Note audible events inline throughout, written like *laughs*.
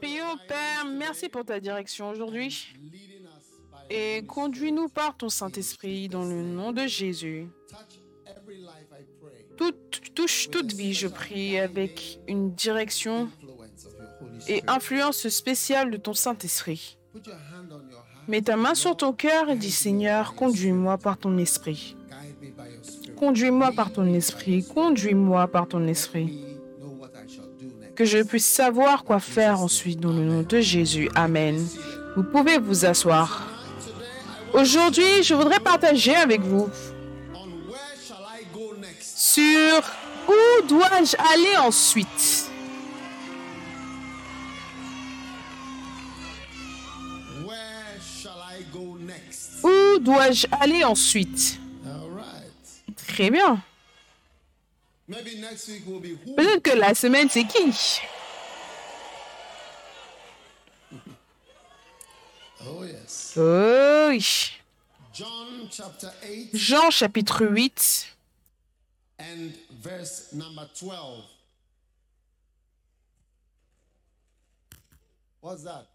Prions, Père, merci pour ta direction aujourd'hui et conduis-nous par ton Saint-Esprit dans le nom de Jésus. Touche toute vie, je prie, avec une direction et influence spéciale de ton Saint-Esprit. Mets ta main sur ton cœur et dis Seigneur, conduis-moi par ton esprit. Conduis-moi par ton esprit. Conduis-moi par ton esprit. Que je puisse savoir quoi faire ensuite dans le nom de Jésus. Amen. Vous pouvez vous asseoir. Aujourd'hui, je voudrais partager avec vous sur où dois-je aller ensuite? Où dois-je aller ensuite? Très bien. Peut-être que la semaine, c'est qui? Oh yes. Oh oui. John chapter 8 Jean chapitre 8, and verse number 12. What's that?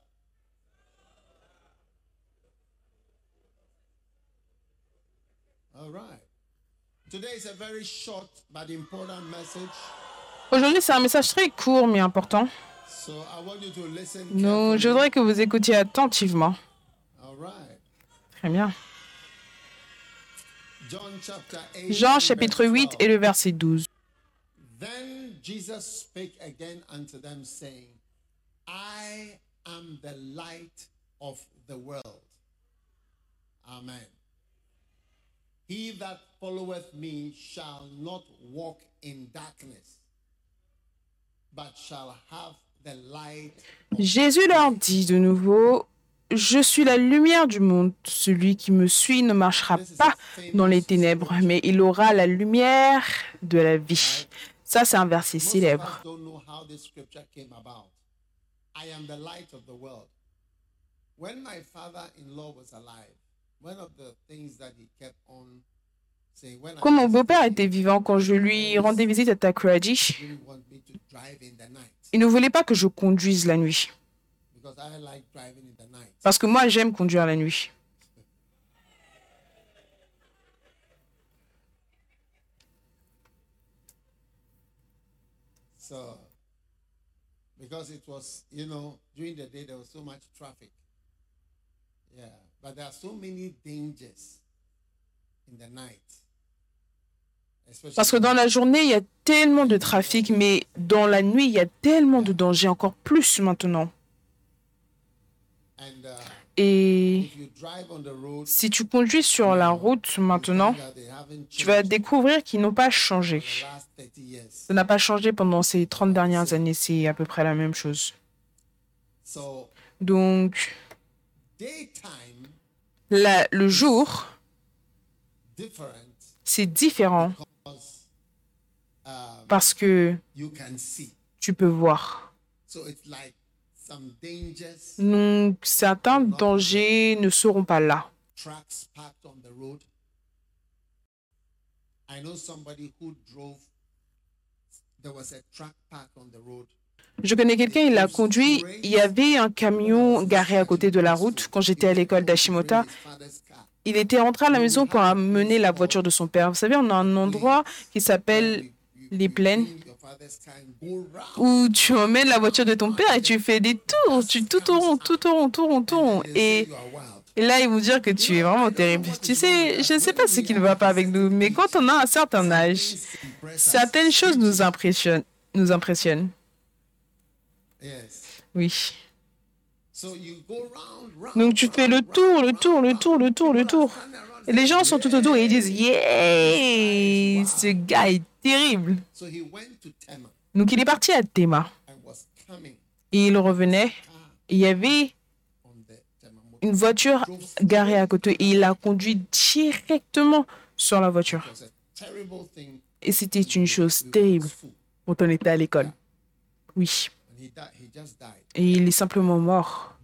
All right. Aujourd'hui, c'est un message très court mais important. Donc, je voudrais que vous écoutiez attentivement. Très bien. John chapter 8. Jean chapitre verse 8 12. et le verset 12. Then Jesus spake again unto them, saying, I am the light of the world. Amen. He that followeth me shall not walk in darkness, but shall have the light. Jésus leur dit de nouveau, Je suis la lumière du monde. Celui qui me suit ne marchera pas dans les ténèbres, mais il aura la lumière de la vie. Ça, c'est un verset célèbre. us don't know how this scripture came about. I am the light of the world. When my father-in-law was alive, one of the things that he kept on saying when Quand mon beau-père était vivant, quand je lui rendais visite à night il ne voulait pas que je conduise la nuit. because I like driving in the night. Parce que moi, j'aime conduire la nuit. So because it was, you know, during the day there was so much traffic. Yeah, but there are so many dangers in the night. Parce que dans la journée, il y a tellement de trafic, mais dans la nuit, il y a tellement de dangers, encore plus maintenant. and uh, Et si tu conduis sur la route maintenant, tu vas découvrir qu'ils n'ont pas changé. the last 30 years. Ça n'a pas changé pendant ces 30 dernières années, c'est à peu près la même chose. So Donc, daytime la- le jour, different c'est différent because um, parce que you can see. tu peux voir. So it's like some dangers, Donc, certains dangers ne seront pas là. I know somebody who drove. There was a truck parked on the road. Je connais quelqu'un, il l'a conduit. Il y avait un camion garé à côté de la route quand j'étais à l'école car. Il était rentré à la maison pour amener la voiture de son père. Vous savez, on a un endroit qui s'appelle les plaines où tu emmènes la voiture de ton père et tu fais des tours, tu tout au rond, tout au rond, tout au rond, tout au rond. Et, là, ils vont dire que tu es vraiment terrible. Tu sais, je ne sais pas ce qui ne va pas avec nous, mais quand on a un certain âge, certaines choses. Nous impressionnent. Oui. Donc tu fais le tour, le tour, le tour, le tour, le tour. Et les gens sont tout autour et ils disent Yeah, ce gars est terrible. So he went to Tema Donc il est parti à et il revenait. Il y avait Tema une voiture garée à côté et il a conduit directement sur la voiture. Et c'était une chose terrible quand on était à l'école. Oui. Et il est simplement mort.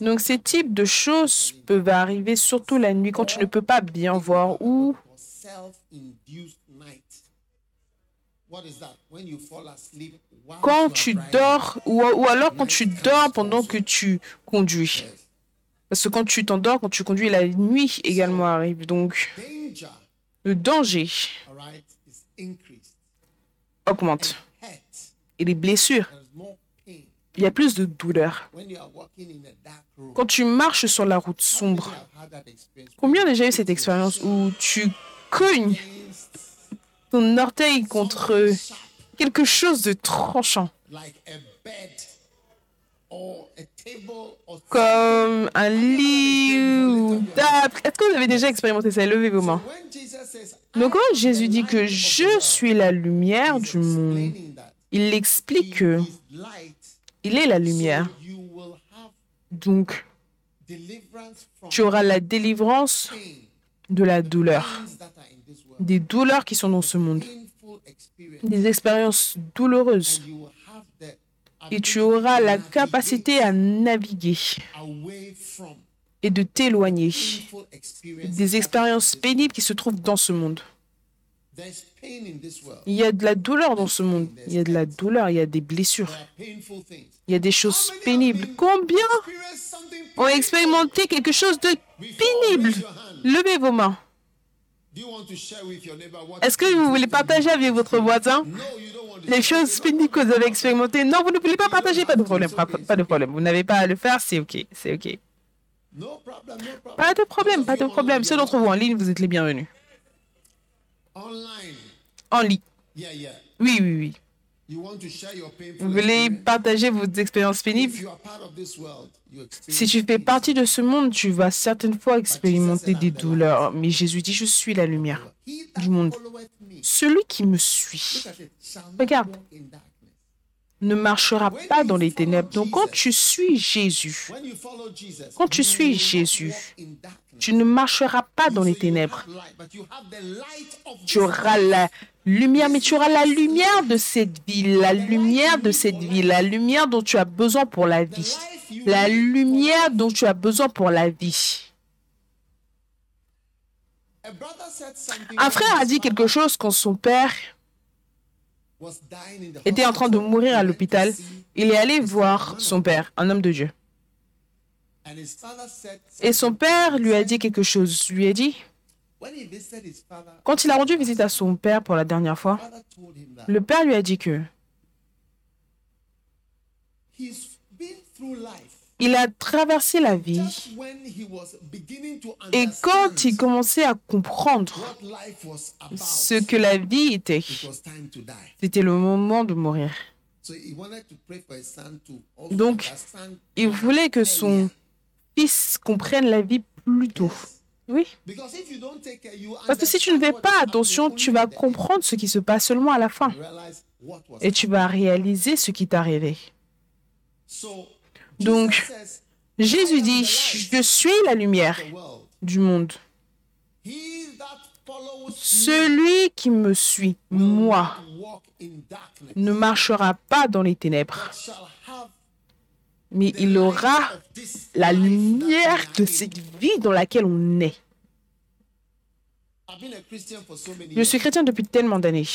Donc ces types de choses peuvent arriver surtout la nuit quand tu ne peux pas bien voir ou or self-induced night. What is that? When you fall asleep while Quand tu dors, ou, ou alors quand tu dors pendant que tu conduis. Parce que quand tu t'endors, quand tu conduis, la nuit également arrive. Donc, le danger all right, is increased. Augmente. Et les blessures, il y a plus de douleur. Quand tu marches sur la route sombre, combien déjà eu cette expérience où tu cognes ton orteil contre quelque chose de tranchant, comme un lit ou table. Est-ce que vous avez déjà expérimenté ça? Levez vos mains. Donc quand Jésus dit que je suis la lumière du monde, il explique que il est la lumière. Donc tu auras la délivrance de la douleur, des douleurs qui sont dans ce monde, des expériences douloureuses. Et tu auras la capacité à naviguer et de t'éloigner des expériences pénibles qui se trouvent dans ce monde. There's pain in this world. Il y a de la douleur dans ce monde. Il y a de la douleur, il y a des blessures, il y a des choses pénibles. Combien ont expérimenté quelque chose de pénible? Levez vos mains. Est-ce que vous voulez partager avec votre voisin les choses pénibles que vous avez expérimentées? Non, vous ne voulez pas partager, pas de problème, pas de problème. Vous n'avez pas à le faire, c'est ok, c'est ok. Pas de problème, pas de problème. Ceux d'entre vous en ligne, vous êtes les bienvenus. En ligne. Oui, oui, oui. Vous voulez partager vos expériences pénibles? Si tu fais partie de ce monde, tu vas certaines fois expérimenter des douleurs. Mais Jésus dit, je suis la lumière. Du monde. Celui qui me suit Regarde. Ne marchera pas dans les ténèbres. Donc quand tu suis Jésus, Quand tu suis Jésus, tu ne marcheras pas dans les ténèbres. Tu auras la lumière, mais tu auras la lumière de cette vie, la lumière de cette vie, la lumière dont tu as besoin pour la vie, la lumière dont tu as besoin pour la vie. Un frère a dit quelque chose quand son père was dying in the était en train de mourir à l'hôpital. Il est allé voir son père, un homme de Dieu. Et son père lui a dit quelque chose. Lui a dit, quand il a rendu visite à son père pour la dernière fois, le père lui a dit que il a traversé la vie et quand il commençait à comprendre ce que la vie était, c'était le moment de mourir. Donc, Il voulait que son fils comprenne la vie plus tôt. Oui, parce que si tu ne fais pas attention, tu vas comprendre ce qui se passe seulement à la fin. Et tu vas réaliser ce qui t'est arrivé. Donc, Jésus dit, je suis la lumière du monde. Celui qui me suit, moi, ne marchera pas dans les ténèbres, mais il aura la lumière de cette vie dans laquelle on est. Je suis chrétien depuis tellement d'années.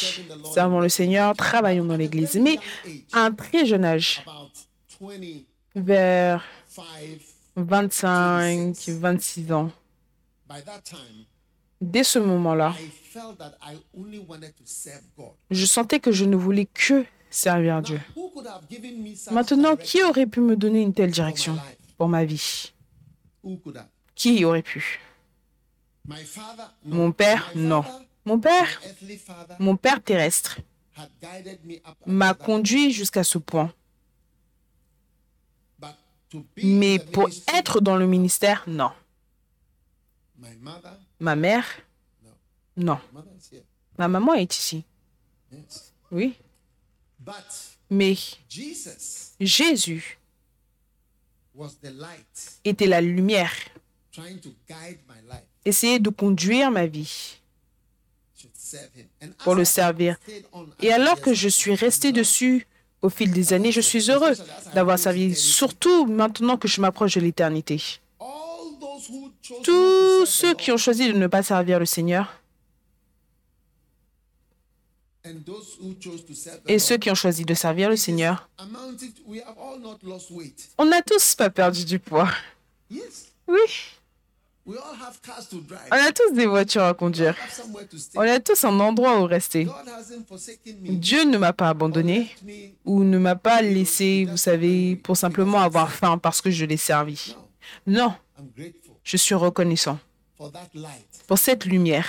Servons le Seigneur, travaillons dans l'Église. Mais à un très jeune âge, About 25, vers 25, 26 ans, by that time, dès ce moment-là, I felt that I only wanted to serve God. je sentais que je ne voulais que servir Dieu. Maintenant, qui aurait pu me donner une telle for my direction pour ma vie? Who could have? Qui aurait pu? My father? No. Mon père Non. Mon père, mon père terrestre, m'a conduit jusqu'à ce point. Mais pour être dans le ministère, non. Ma mère, non. Ma maman est ici. Oui. Mais Jésus était la lumière. Essayait de conduire ma vie pour le servir. Et alors que je suis resté dessus au fil des années, je suis heureux d'avoir servi, surtout maintenant que je m'approche de l'éternité. Tous ceux qui ont choisi de ne pas servir le Seigneur et ceux qui ont choisi de servir le Seigneur. On n'a tous pas perdu du poids. Oui, on a tous des voitures à conduire. On a tous un endroit où rester. Dieu ne m'a pas abandonné ou ne m'a pas laissé, vous savez, pour simplement avoir faim parce que je l'ai servi. No, Non, je suis reconnaissant for that light. pour cette lumière.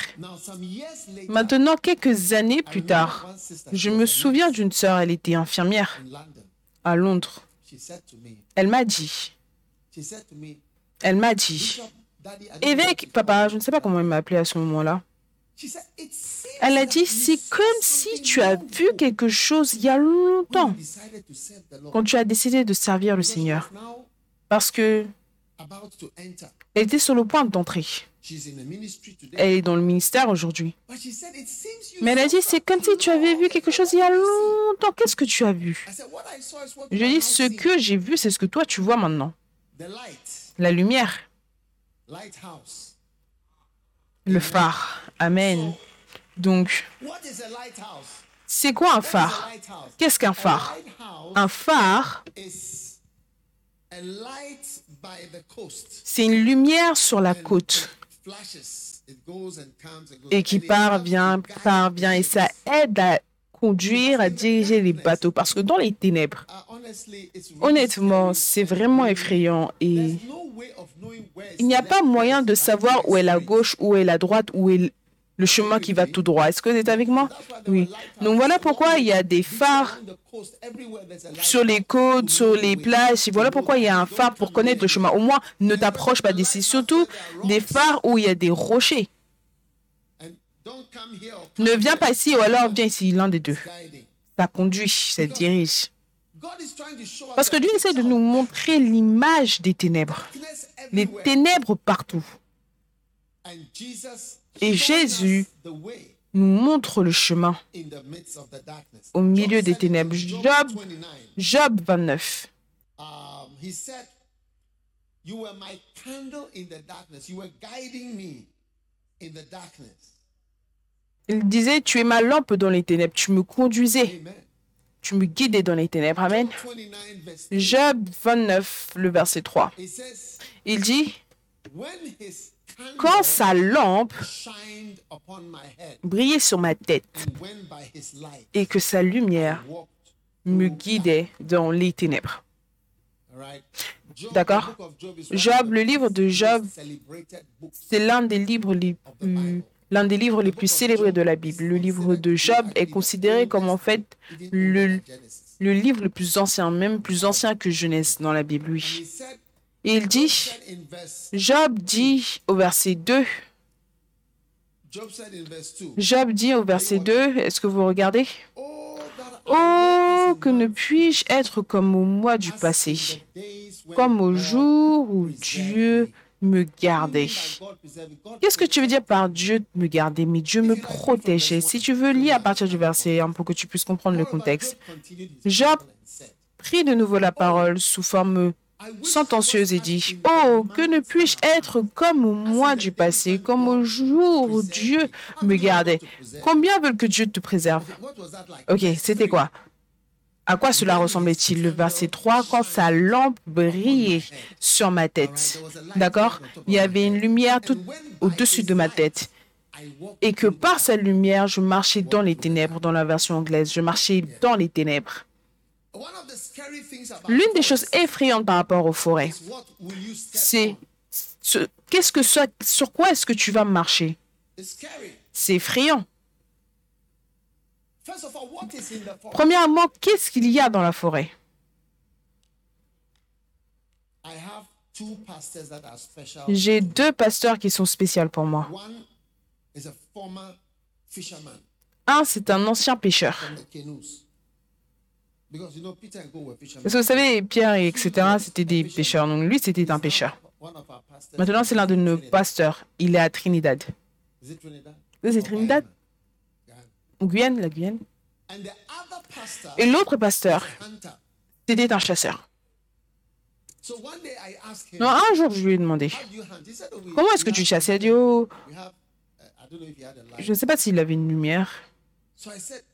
Maintenant, quelques années plus tard, je me souviens d'une sœur, elle était infirmière in London. à Londres. She said to me, Elle m'a dit, elle m'a dit, Évêque, papa, je ne sais pas comment elle m'a appelé à ce moment-là. She said, "It seems Elle a dit, you c'est comme si tu as vu quelque chose il y a longtemps you decided to serve the Lord." quand tu as décidé de servir le Seigneur. Parce que elle était sur le point d'entrer. Elle est dans le ministère aujourd'hui. But she said, "It seems you Mais elle a dit, c'est comme si tu avais vu quelque chose il y a longtemps. Qu'est-ce que tu as vu? Je dis, ce seeing." que j'ai vu, c'est ce que toi tu vois maintenant. La lumière. Le phare. Amen. Donc, c'est quoi un phare? Qu'est-ce qu'un phare? Un phare, c'est une lumière sur la côte. et qui part, guide part, vient. Et ça aide à conduire, à diriger les bateaux. Parce que dans les ténèbres, Uh, honnêtement, c'est vraiment effrayant et Il n'y a pas moyen de savoir où est la gauche, où est la droite, où est le chemin qui va tout droit. Est-ce que vous êtes avec moi? Oui. Donc voilà pourquoi il y a des phares sur les côtes, sur les plages. Et voilà pourquoi il y a un phare pour connaître le chemin. Au moins, ne t'approche pas d'ici. Surtout des phares où il y a des rochers. Ne viens pas ici ou alors viens ici, l'un des deux. Ça conduit, ça dirige. Parce que Dieu essaie de nous montrer l'image des ténèbres. Les ténèbres partout. Et Jésus nous montre le chemin au milieu des ténèbres. Job, Job 29. Job 29. Um. Il disait, tu es ma lampe dans les ténèbres, tu me conduisais. Tu me guidais dans les ténèbres. Amen. 29 verse 8. Job 29, le verset 3. It says, Il dit, quand sa lampe brillait sur ma tête et que sa lumière me guidait dans les ténèbres. D'accord? Job le livre de Job, c'est l'un des livres les l'un des livres les plus célébrés de la Bible. Le livre de Job est considéré comme en fait le, livre le plus ancien, même plus ancien que Genèse dans la Bible, oui. il dit, Job dit au verset 2, Job said in verse 2, Job dit au verset 2, est-ce que vous regardez? Oh, que ne puis-je être comme au mois du as passé, comme au jour où Dieu me. God Qu'est-ce que tu veux dire par Dieu me garder? Mais Dieu me protégeait. Si tu veux, lis à partir du verset 1 pour que tu puisses comprendre le contexte. Job Prit de nouveau la parole sous forme sentencieuse et dit Oh, que ne puis-je être comme au mois du passé, comme au jour où Dieu me gardait? Combien veulent que Dieu te préserve? Ok, c'était quoi? À quoi cela ressemblait-il? Le verset 3, quand sa lampe brillait sur ma tête. D'accord? Il y avait une lumière tout au-dessus de ma tête. Et que par sa lumière, je marchais dans les ténèbres, dans la version anglaise. Je marchais dans les ténèbres. L'une des choses effrayantes par rapport aux forêts, c'est ce- qu'est-ce que sur quoi est-ce que tu vas marcher? C'est effrayant. First of all, what is in the forest? Premièrement, qu'est-ce qu'il y a dans la forêt? I have two pastors that are special. J'ai deux pasteurs qui sont spéciaux pour moi. One is a former fisherman Un, c'est un ancien pêcheur. from the canoes. Because you know Peter and Go were fishermen. Parce que vous savez, Pierre, et etc., c'était des pêcheurs. Donc lui, c'était un pêcheur. Maintenant, c'est l'un de nos pasteurs. Il est à Trinidad. C'est Trinidad? Guyane, la Guyane. And the other pastor, Et l'autre pasteur, hunter. c'était un chasseur. So one day I asked him, Non, un jour, je lui ai demandé, oh, comment est-ce que tu chasses Il a dit, oh, we have, I don't know if he had a light. je ne sais pas s'il avait une lumière. Said,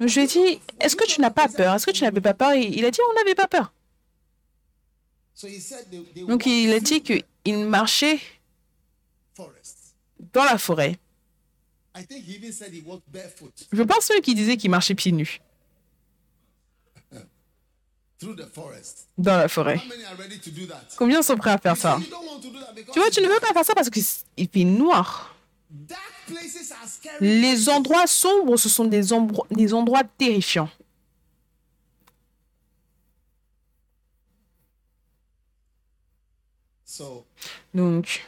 Je lui ai dit, est-ce que tu n'as pas peur? Est-ce que tu n'avais pas peur? Il a dit, on n'avait pas peur. Donc il a dit qu'il marchait dans la forêt. Je pense même qu'il disait qu'il marchait pieds nus *laughs* through the forest. dans la forêt. Combien sont prêts à faire ça? Tu vois, tu ne veux pas faire ça parce qu'il fait noir. Les endroits sombres, ce sont des, des endroits terrifiants. Donc.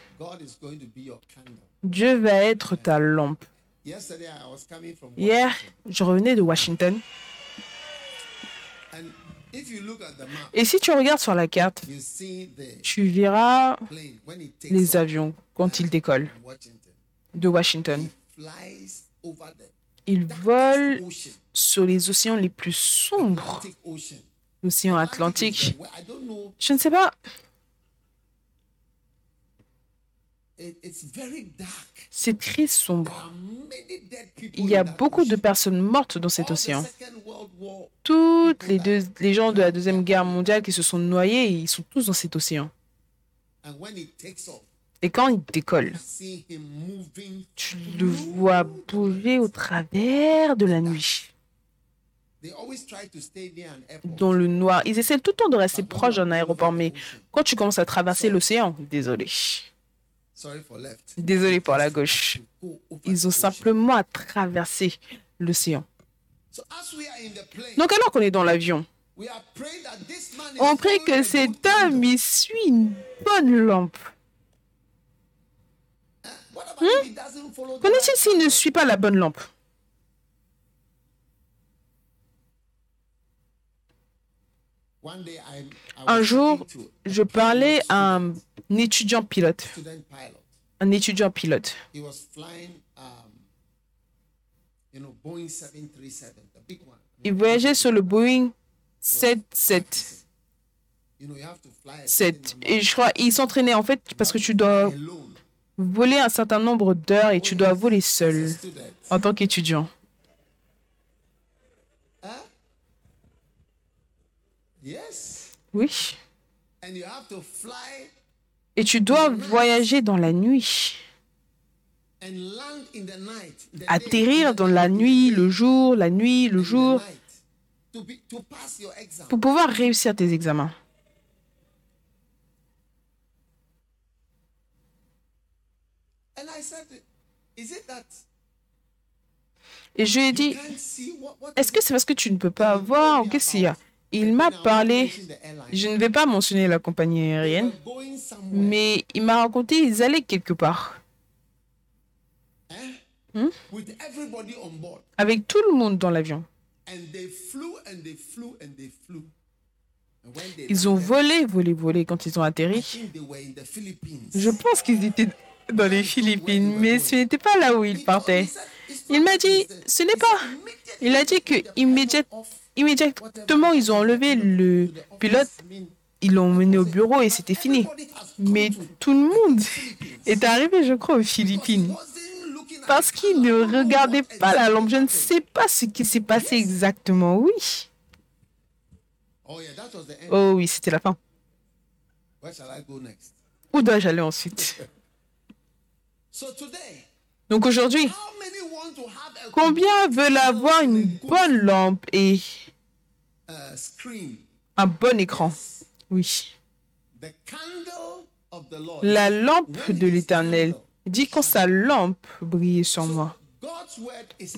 Dieu va être ta lampe. Yesterday I was coming from Hier, je revenais de Washington. and if you look at the map, Et si tu regardes sur la carte, you see the tu verras les avions quand ils décollent de Washington. Ils volent sur les océans les plus sombres, l'océan Atlantique. Je ne sais pas, It, it's very dark. C'est très sombre. Il y a beaucoup de personnes mortes dans cet océan. Toutes les, deux, les gens de la Deuxième Guerre mondiale qui se sont noyés, ils sont tous dans cet océan. Et quand il décolle, tu le vois bouger au travers de la nuit, They always try to stay near an airport. dans le noir. Ils essaient tout le temps de rester proches d'un aéroport, mais quand tu commences à traverser l'océan, désolé. Désolé pour la gauche, ils ont simplement à traverser l'océan. Donc alors qu'on est dans l'avion, on prie que cet homme y suit une bonne lampe. The Qu'en est-il s'il ne suit pas la bonne lampe? Un jour, je parlais à un étudiant pilote. Un étudiant pilote. Um, you know, Boeing 737, the big one. Il voyageait sur le Boeing 777. You know, you have to fly a certain number Et je crois il s'entraînait en fait parce que tu dois voler un certain nombre d'heures et tu dois voler seul en tant qu'étudiant. Yes. Oui. And you have to fly Et tu dois voyager dans la nuit. and land in the night. the day, Atterrir dans la night, nuit, le jour, la nuit, le jour, night, To, be, to pass your exam. pour pouvoir réussir tes examens. And I said, is it that Et je lui ai dit, est-ce que c'est parce que tu ne peux pas voir ou qu'est-ce qu'il y a? Il m'a parlé, je ne vais pas mentionner la compagnie aérienne, mais il m'a raconté ils allaient quelque part on board. avec tout le monde dans l'avion. Ils ont volé, volé, volé quand ils ont atterri. Je pense qu'ils étaient dans les Philippines, mais ce n'était pas là où ils partaient. Il m'a dit, ce n'est pas. Il a dit que immédiat- immédiatement, ils ont enlevé le pilote, ils l'ont mené au bureau et c'était fini. Mais tout le monde *laughs* est arrivé, je crois, aux Philippines. Parce qu'ils ne regardaient pas la lampe. Je ne sais pas ce qui s'est passé exactement. Oui. Oh oui, c'était la fin. Où dois-je aller ensuite? Donc aujourd'hui, combien veulent avoir une bonne lampe et? Un bon écran. Oui. La lampe de l'Éternel. dit quand sa lampe brille sur moi.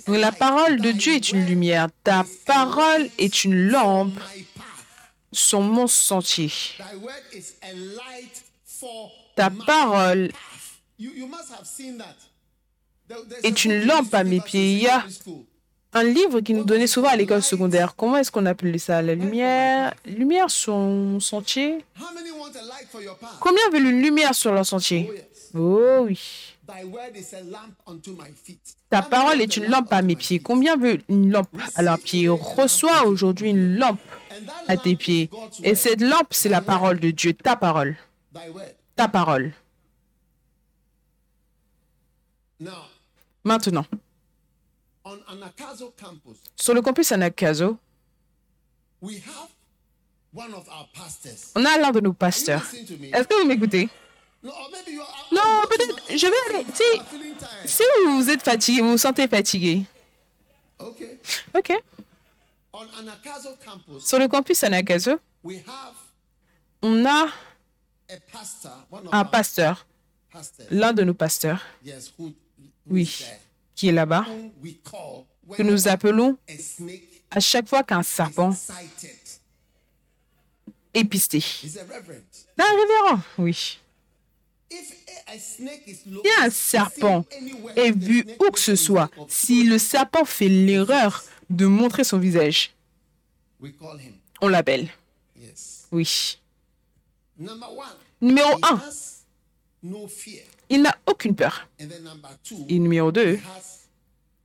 La parole de Dieu est une lumière. Ta parole est une lampe sur mon sentier. Ta parole est une lampe à mes pieds. Il y a un livre qui nous donnait souvent à l'école secondaire. Comment est-ce qu'on appelait ça? La lumière Lumière sur mon sentier? Combien veulent une lumière sur leur sentier? Oh, oui. Ta parole est une lamp lampe à mes pieds. Combien veut une lampe à leurs pieds? Reçois aujourd'hui une lampe à tes pieds. Et cette lampe, c'est la parole de Dieu, ta parole. Ta parole. Maintenant, Sur le campus Anakazo, we have one of our pastors. on a l'un de nos pasteurs. Est-ce que vous m'écoutez? Non, peut-être, je vais aller. Si, si vous êtes fatigué, vous vous sentez fatigué. Ok. Sur le campus Anakazo, on a un pasteur, l'un de nos pasteurs, oui, qui est là-bas, que nous appelons à chaque fois qu'un serpent est pisté. Un révérend, oui. Si un serpent est vu où que ce soit, si le serpent fait l'erreur de montrer son visage, on l'appelle. Oui. Numéro he 1, has no fear. Il n'a aucune peur. Et numéro 2, he has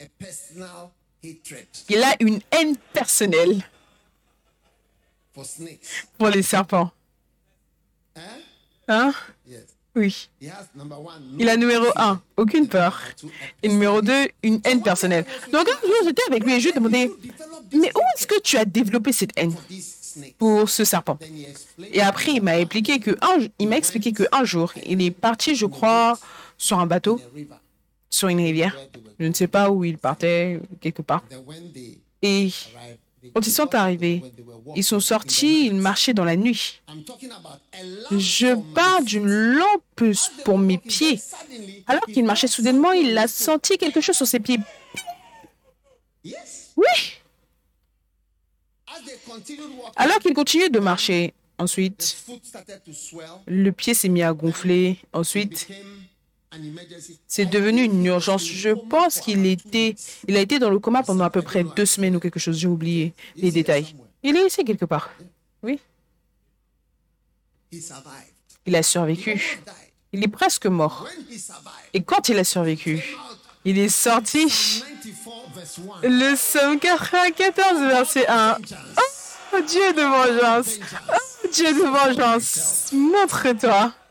a personal hatred il a une haine personnelle pour les serpents. Hein? Hein? Oui. Il a numéro fear. 1, aucune peur. Et numéro 2, une haine personnelle. Donc un jour, j'étais avec lui et je lui ai demandé, mais où est-ce que tu as développé cette haine? Pour ce serpent Et après, il m'a expliqué que un, il m'a expliqué que un jour, il est parti, je crois, sur un bateau, sur une rivière. Je ne sais pas où il partait, quelque part. Et quand ils sont arrivés, ils sont sortis, ils marchaient dans la nuit. Je parle d'une lampe pour mes pieds. Alors qu'il marchait soudainement, il a senti quelque chose sur ses pieds. Oui As they continued walking, Alors qu'il continuait de marcher, ensuite, le pied s'est mis à gonfler. Ensuite, c'est devenu une urgence. Je pense qu'il était, il a été dans le coma pendant à peu près deux semaines ou quelque chose. J'ai oublié les détails. Il est ici quelque part. Oui, il a survécu. Il est presque mort. Et quand il a survécu, il est sorti 94 verse 1. le psaume 94, verset 1. Oh, Dieu de vengeance. Oh, Dieu de vengeance. Montre-toi. So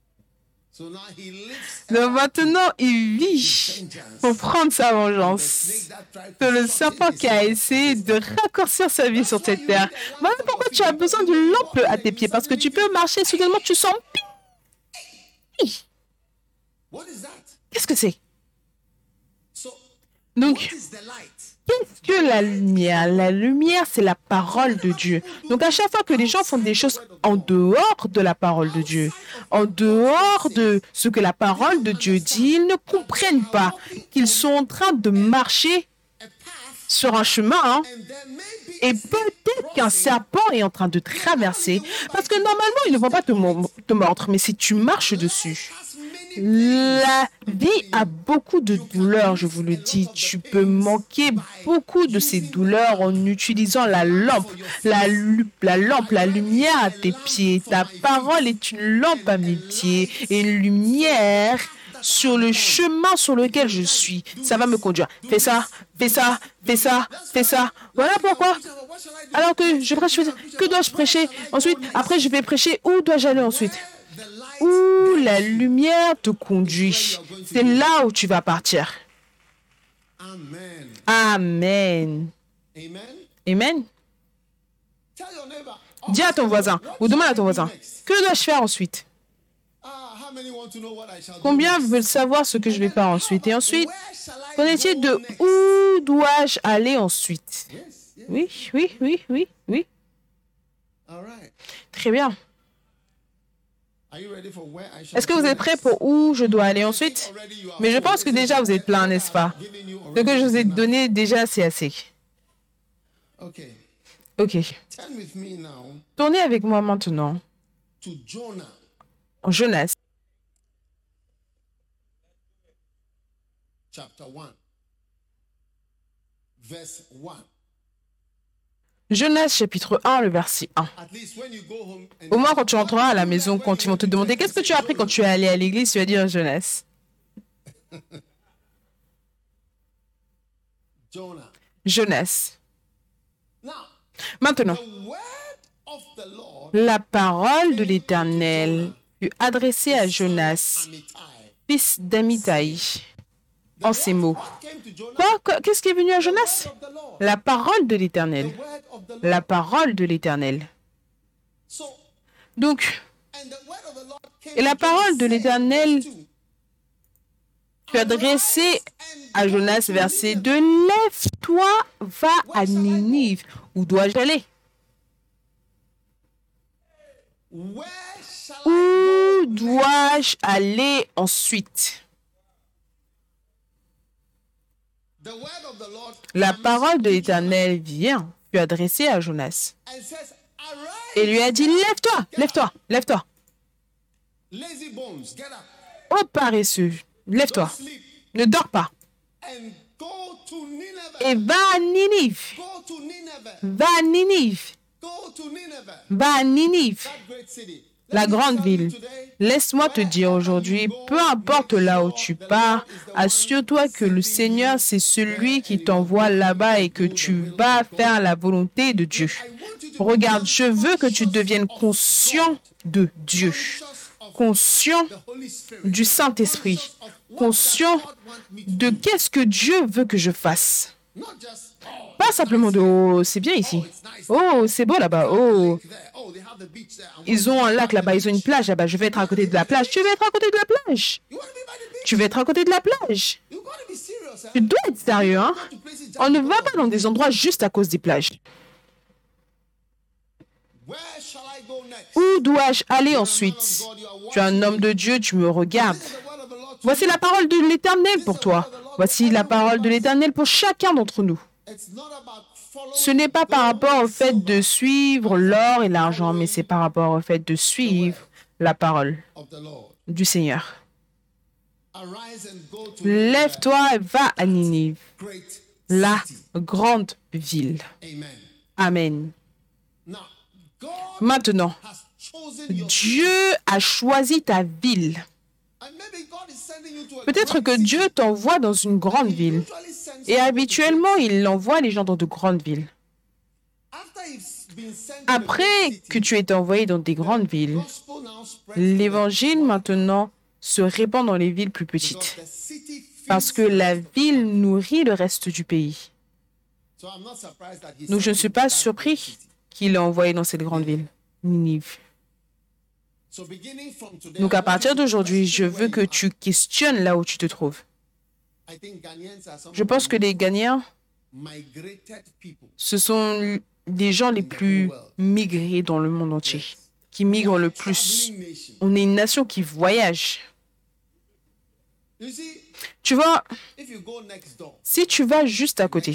now he lives Donc maintenant, il vit pour prendre sa vengeance. Que le serpent qui a essayé de raccourcir sa vie sur cette terre. Voilà pourquoi tu as besoin d'une lampe à tes pieds. Parce que tu peux marcher, soudainement tu sens... Qu'est-ce que c'est? Donc, Qu'est-ce que la lumière La lumière, c'est la parole de Dieu. Donc à chaque fois que les gens font des choses en dehors de la parole de Dieu, en dehors de ce que la parole de Dieu dit, ils ne comprennent pas qu'ils sont en train de marcher sur un chemin hein, et peut-être qu'un serpent est en train de traverser parce que normalement, ils ne vont pas te, mo- te mordre, mais si tu marches dessus, La vie a beaucoup de douleurs, je vous le dis. Tu peux manquer beaucoup de ces douleurs en utilisant la lampe, la, la lampe, la lumière à tes pieds. Ta parole est une lampe à mes pieds et une lumière sur le chemin sur lequel je suis. Ça va me conduire. Fais ça, fais ça, fais ça, fais ça. Voilà pourquoi. Alors que je prêche, que dois-je prêcher Ensuite, après je vais prêcher, où dois-je aller ensuite? La lumière te conduit. C'est là où tu vas partir. Amen. Amen. Dis à ton voisin ou demande à ton voisin, que dois-je faire ensuite? Combien veulent savoir ce que je vais faire ensuite? Et ensuite, go de où dois-je aller ensuite? Oui, oui, oui, oui, oui. Très bien. Are you ready for where I shall Est-ce que vous êtes prêts pour où je dois aller ensuite? Mais je pense que déjà vous êtes plein, n'est-ce pas? Ce que je vous ai donné déjà, c'est assez. Ok. Tournez avec moi maintenant. en Jonas, chapter 1, verse 1. Jonas chapitre 1, le verset 1. At least when you go home and Au moins, quand tu rentreras à la maison, quand ils vont te demander qu'est-ce que tu as appris quand tu es allé à l'église, tu vas dire. Jonas. Now, Maintenant, la parole de l'Éternel fut adressée à Jonas fils d'Amitai, en ces mots. Qu'est-ce qui est venu à Jonas? La parole de l'Éternel. La parole de l'Éternel. Donc, Et la parole de l'Éternel verse two, tu as adressé à Jonas, verset Nineveh. 2, Lève-toi, va à Ninive. Où dois-je aller? Où dois-je aller ensuite The word of the Lord La parole de l'Éternel vient, fut adressée à Jonas. Et lui a dit, lève-toi, lève-toi, lève-toi. up, Ô paresseux, lève-toi, ne dors pas. Et va à Ninive, va à Ninive, va à Ninive. La grande ville. Laisse-moi te dire aujourd'hui, peu importe là où tu pars, assure-toi que le Seigneur, c'est celui qui t'envoie là-bas et que tu vas faire la volonté de Dieu. Regarde, je veux que tu deviennes conscient de Dieu, conscient du Saint-Esprit, conscient de qu'est-ce que Dieu veut que je fasse. Oh, Pas simplement de oh, c'est bien ici. Oh, c'est beau là-bas. Oh. Oh, ils ont un lac là-bas, ils ont une plage là-bas. Je vais être à côté de la plage. Tu veux être à côté de la plage? Tu veux être à côté de la plage? Serious. Tu dois être sérieux, hein? On ne va pas dans des endroits juste à cause des plages. Où dois-je aller ensuite? Tu es un homme me. de Dieu, tu me regardes. Voici la parole de l'Éternel pour toi. Voici la parole de l'Éternel pour chacun d'entre nous. Ce n'est pas par rapport au fait de suivre l'or et l'argent, mais c'est par rapport au fait de suivre la parole du Seigneur. Lève-toi et va à Ninive, la grande ville. Amen. Maintenant, Dieu a choisi ta ville. Peut-être que. Dieu t'envoie dans une grande ville. Et habituellement, il envoie les gens dans de grandes villes. Après que tu aies été dans des grandes villes, l'évangile maintenant se répand dans les villes plus petites. Parce que la ville nourrit le reste du pays. Donc je ne suis pas surpris qu'il ait envoyé dans cette grande ville, Ninive. So beginning from today, Donc à partir d'aujourd'hui, je veux que tu questionnes là où tu te trouves. Je pense que les Ghanéens, ce sont les gens les plus migrés dans le monde entier, qui migrent le plus. On est une nation qui voyage. Tu vois, si tu vas juste à côté,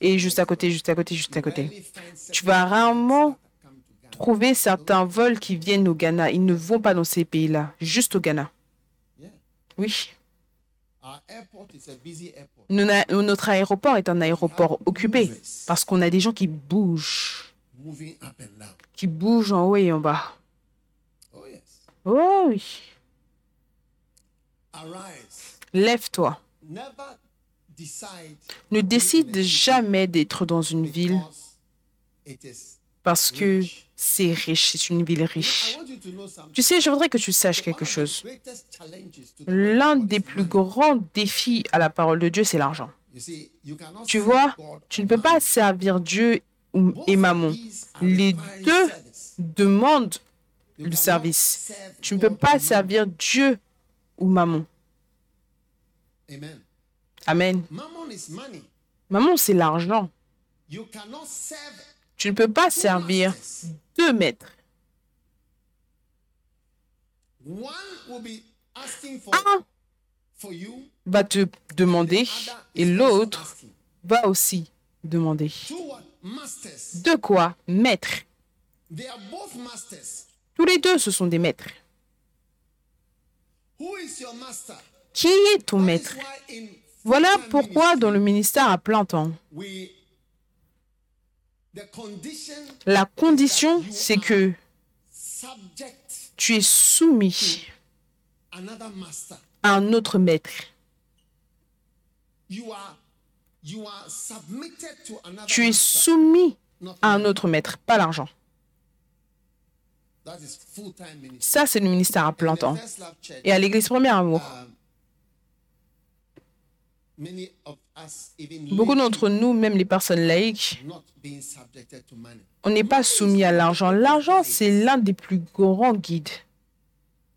et juste à côté, juste à côté, juste à côté, tu vas rarement that come to Ghana. Trouver certains vols qui viennent au Ghana. Ils ne vont pas dans ces pays-là, juste au Ghana. Oui. Notre aéroport est un aéroport occupé parce qu'on a des gens qui bougent, qui bougent en haut et en bas. Oh. Oh oui. Lève-toi. Ne décide jamais d'être dans une ville. Parce que c'est riche, c'est une ville riche. Tu sais, je voudrais que tu saches quelque chose. L'un des plus grands défis à la parole de Dieu, c'est l'argent. Tu vois, tu ne peux pas servir Dieu et are Les deux demandent le service. Tu ne peux pas servir Dieu ou mammon. Amen. Mammon, c'est l'argent. Tu ne peux pas servir deux maîtres. Un va te demander et l'autre va aussi demander. De quoi? Maître. Tous les deux, ce sont des maîtres. Qui est ton maître? Voilà pourquoi dans le ministère à plein temps, la condition, c'est que tu es soumis à un autre maître. Tu es soumis à un autre maître, pas l'argent. Ça, c'est le ministère à plein temps. Et à l'église Premier Amour, Beaucoup d'entre nous, même les personnes laïques, not being subjected to money. on n'est pas soumis à l'argent. L'argent, c'est l'un des plus grands guides.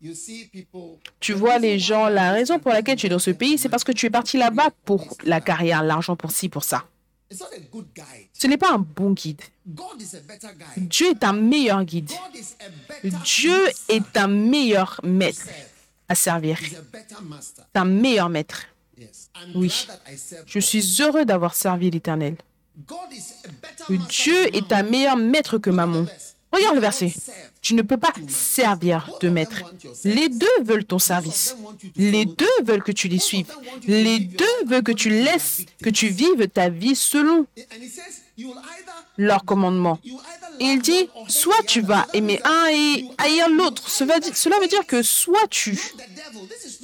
You see people. Tu vois les gens, la raison pour laquelle tu es dans ce pays, c'est parce que tu es parti là-bas pour la carrière, l'argent pour ci, pour ça. Ce n'est pas un bon guide. Dieu est un meilleur guide. Dieu est un meilleur maître à servir. Un meilleur maître. Oui. Je suis heureux d'avoir servi l'Éternel. Dieu est un meilleur maître que Mammon. Regarde le verset. Tu ne peux pas servir deux maîtres. Les deux veulent ton service. Les deux veulent que tu les suives. Les deux veulent que tu laisses, que tu vives ta vie selon Either Et il dit, soit tu vas aimer un et haïr l'autre. Cela, veut dire que soit tu...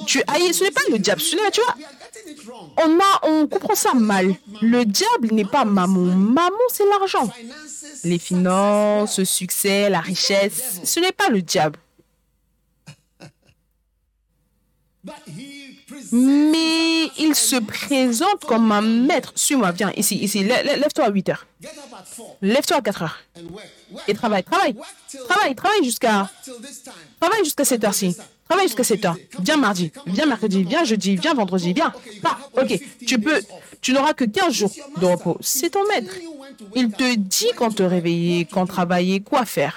Tu haïs, ce n'est pas le diable, tu vois, on, a, on comprend ça mal. Le diable n'est pas mammon. Mammon, c'est l'argent. Les finances, le succès, la richesse, ce n'est pas le diable. Mais il se présente comme un maître. Suis-moi, viens ici, ici. Lè- lè- Lève-toi à 8 heures. Lève-toi à 4 heures. Et travaille, travaille. Travaille, travaille jusqu'à travaille heure-ci. Travaille jusqu'à cette heure. Viens mardi, viens mercredi, viens jeudi, viens vendredi, viens. Pas, ok, tu peux, tu n'auras que 15 jours de repos. C'est ton maître. Il te dit quand te réveiller, quand travailler, quoi faire.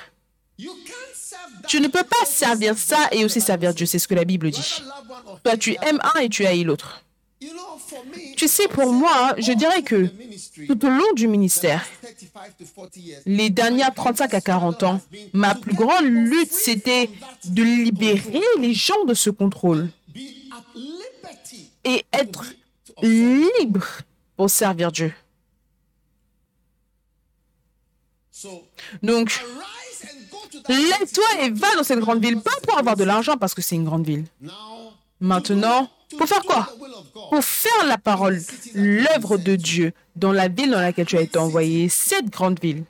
Tu ne peux pas servir ça et aussi servir Dieu. C'est ce que la Bible dit. Toi, tu aimes un et tu haïs l'autre. Tu sais, pour moi, je dirais que tout au long du ministère, 35 to 40 years, les dernières 35 à 40 ans, ma plus grande lutte, c'était de libérer les gens de ce contrôle et être libre pour servir Dieu. Donc, lève-toi et va dans cette grande ville, pas pour avoir de l'argent parce que c'est une grande ville. Maintenant, pour faire quoi? Pour faire la parole, l'œuvre de Dieu dans la ville dans laquelle tu as été envoyé, cette grande ville.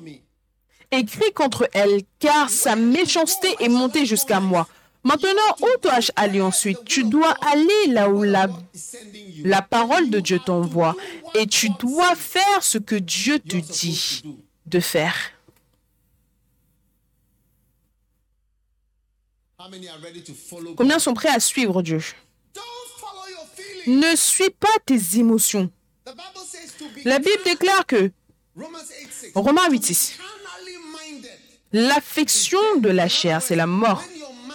me. Écris contre elle, car sa méchanceté est montée jusqu'à moi. Maintenant, où dois-je aller ensuite Tu dois aller là où la, la parole de Dieu t'envoie, et tu dois faire ce que Dieu te dit de faire. Combien sont prêts à suivre Dieu? Ne suis pas tes émotions. La Bible déclare que, Romans 8 6. Romains 8, 6, Carnally minded. l'affection de la chair, c'est la mort.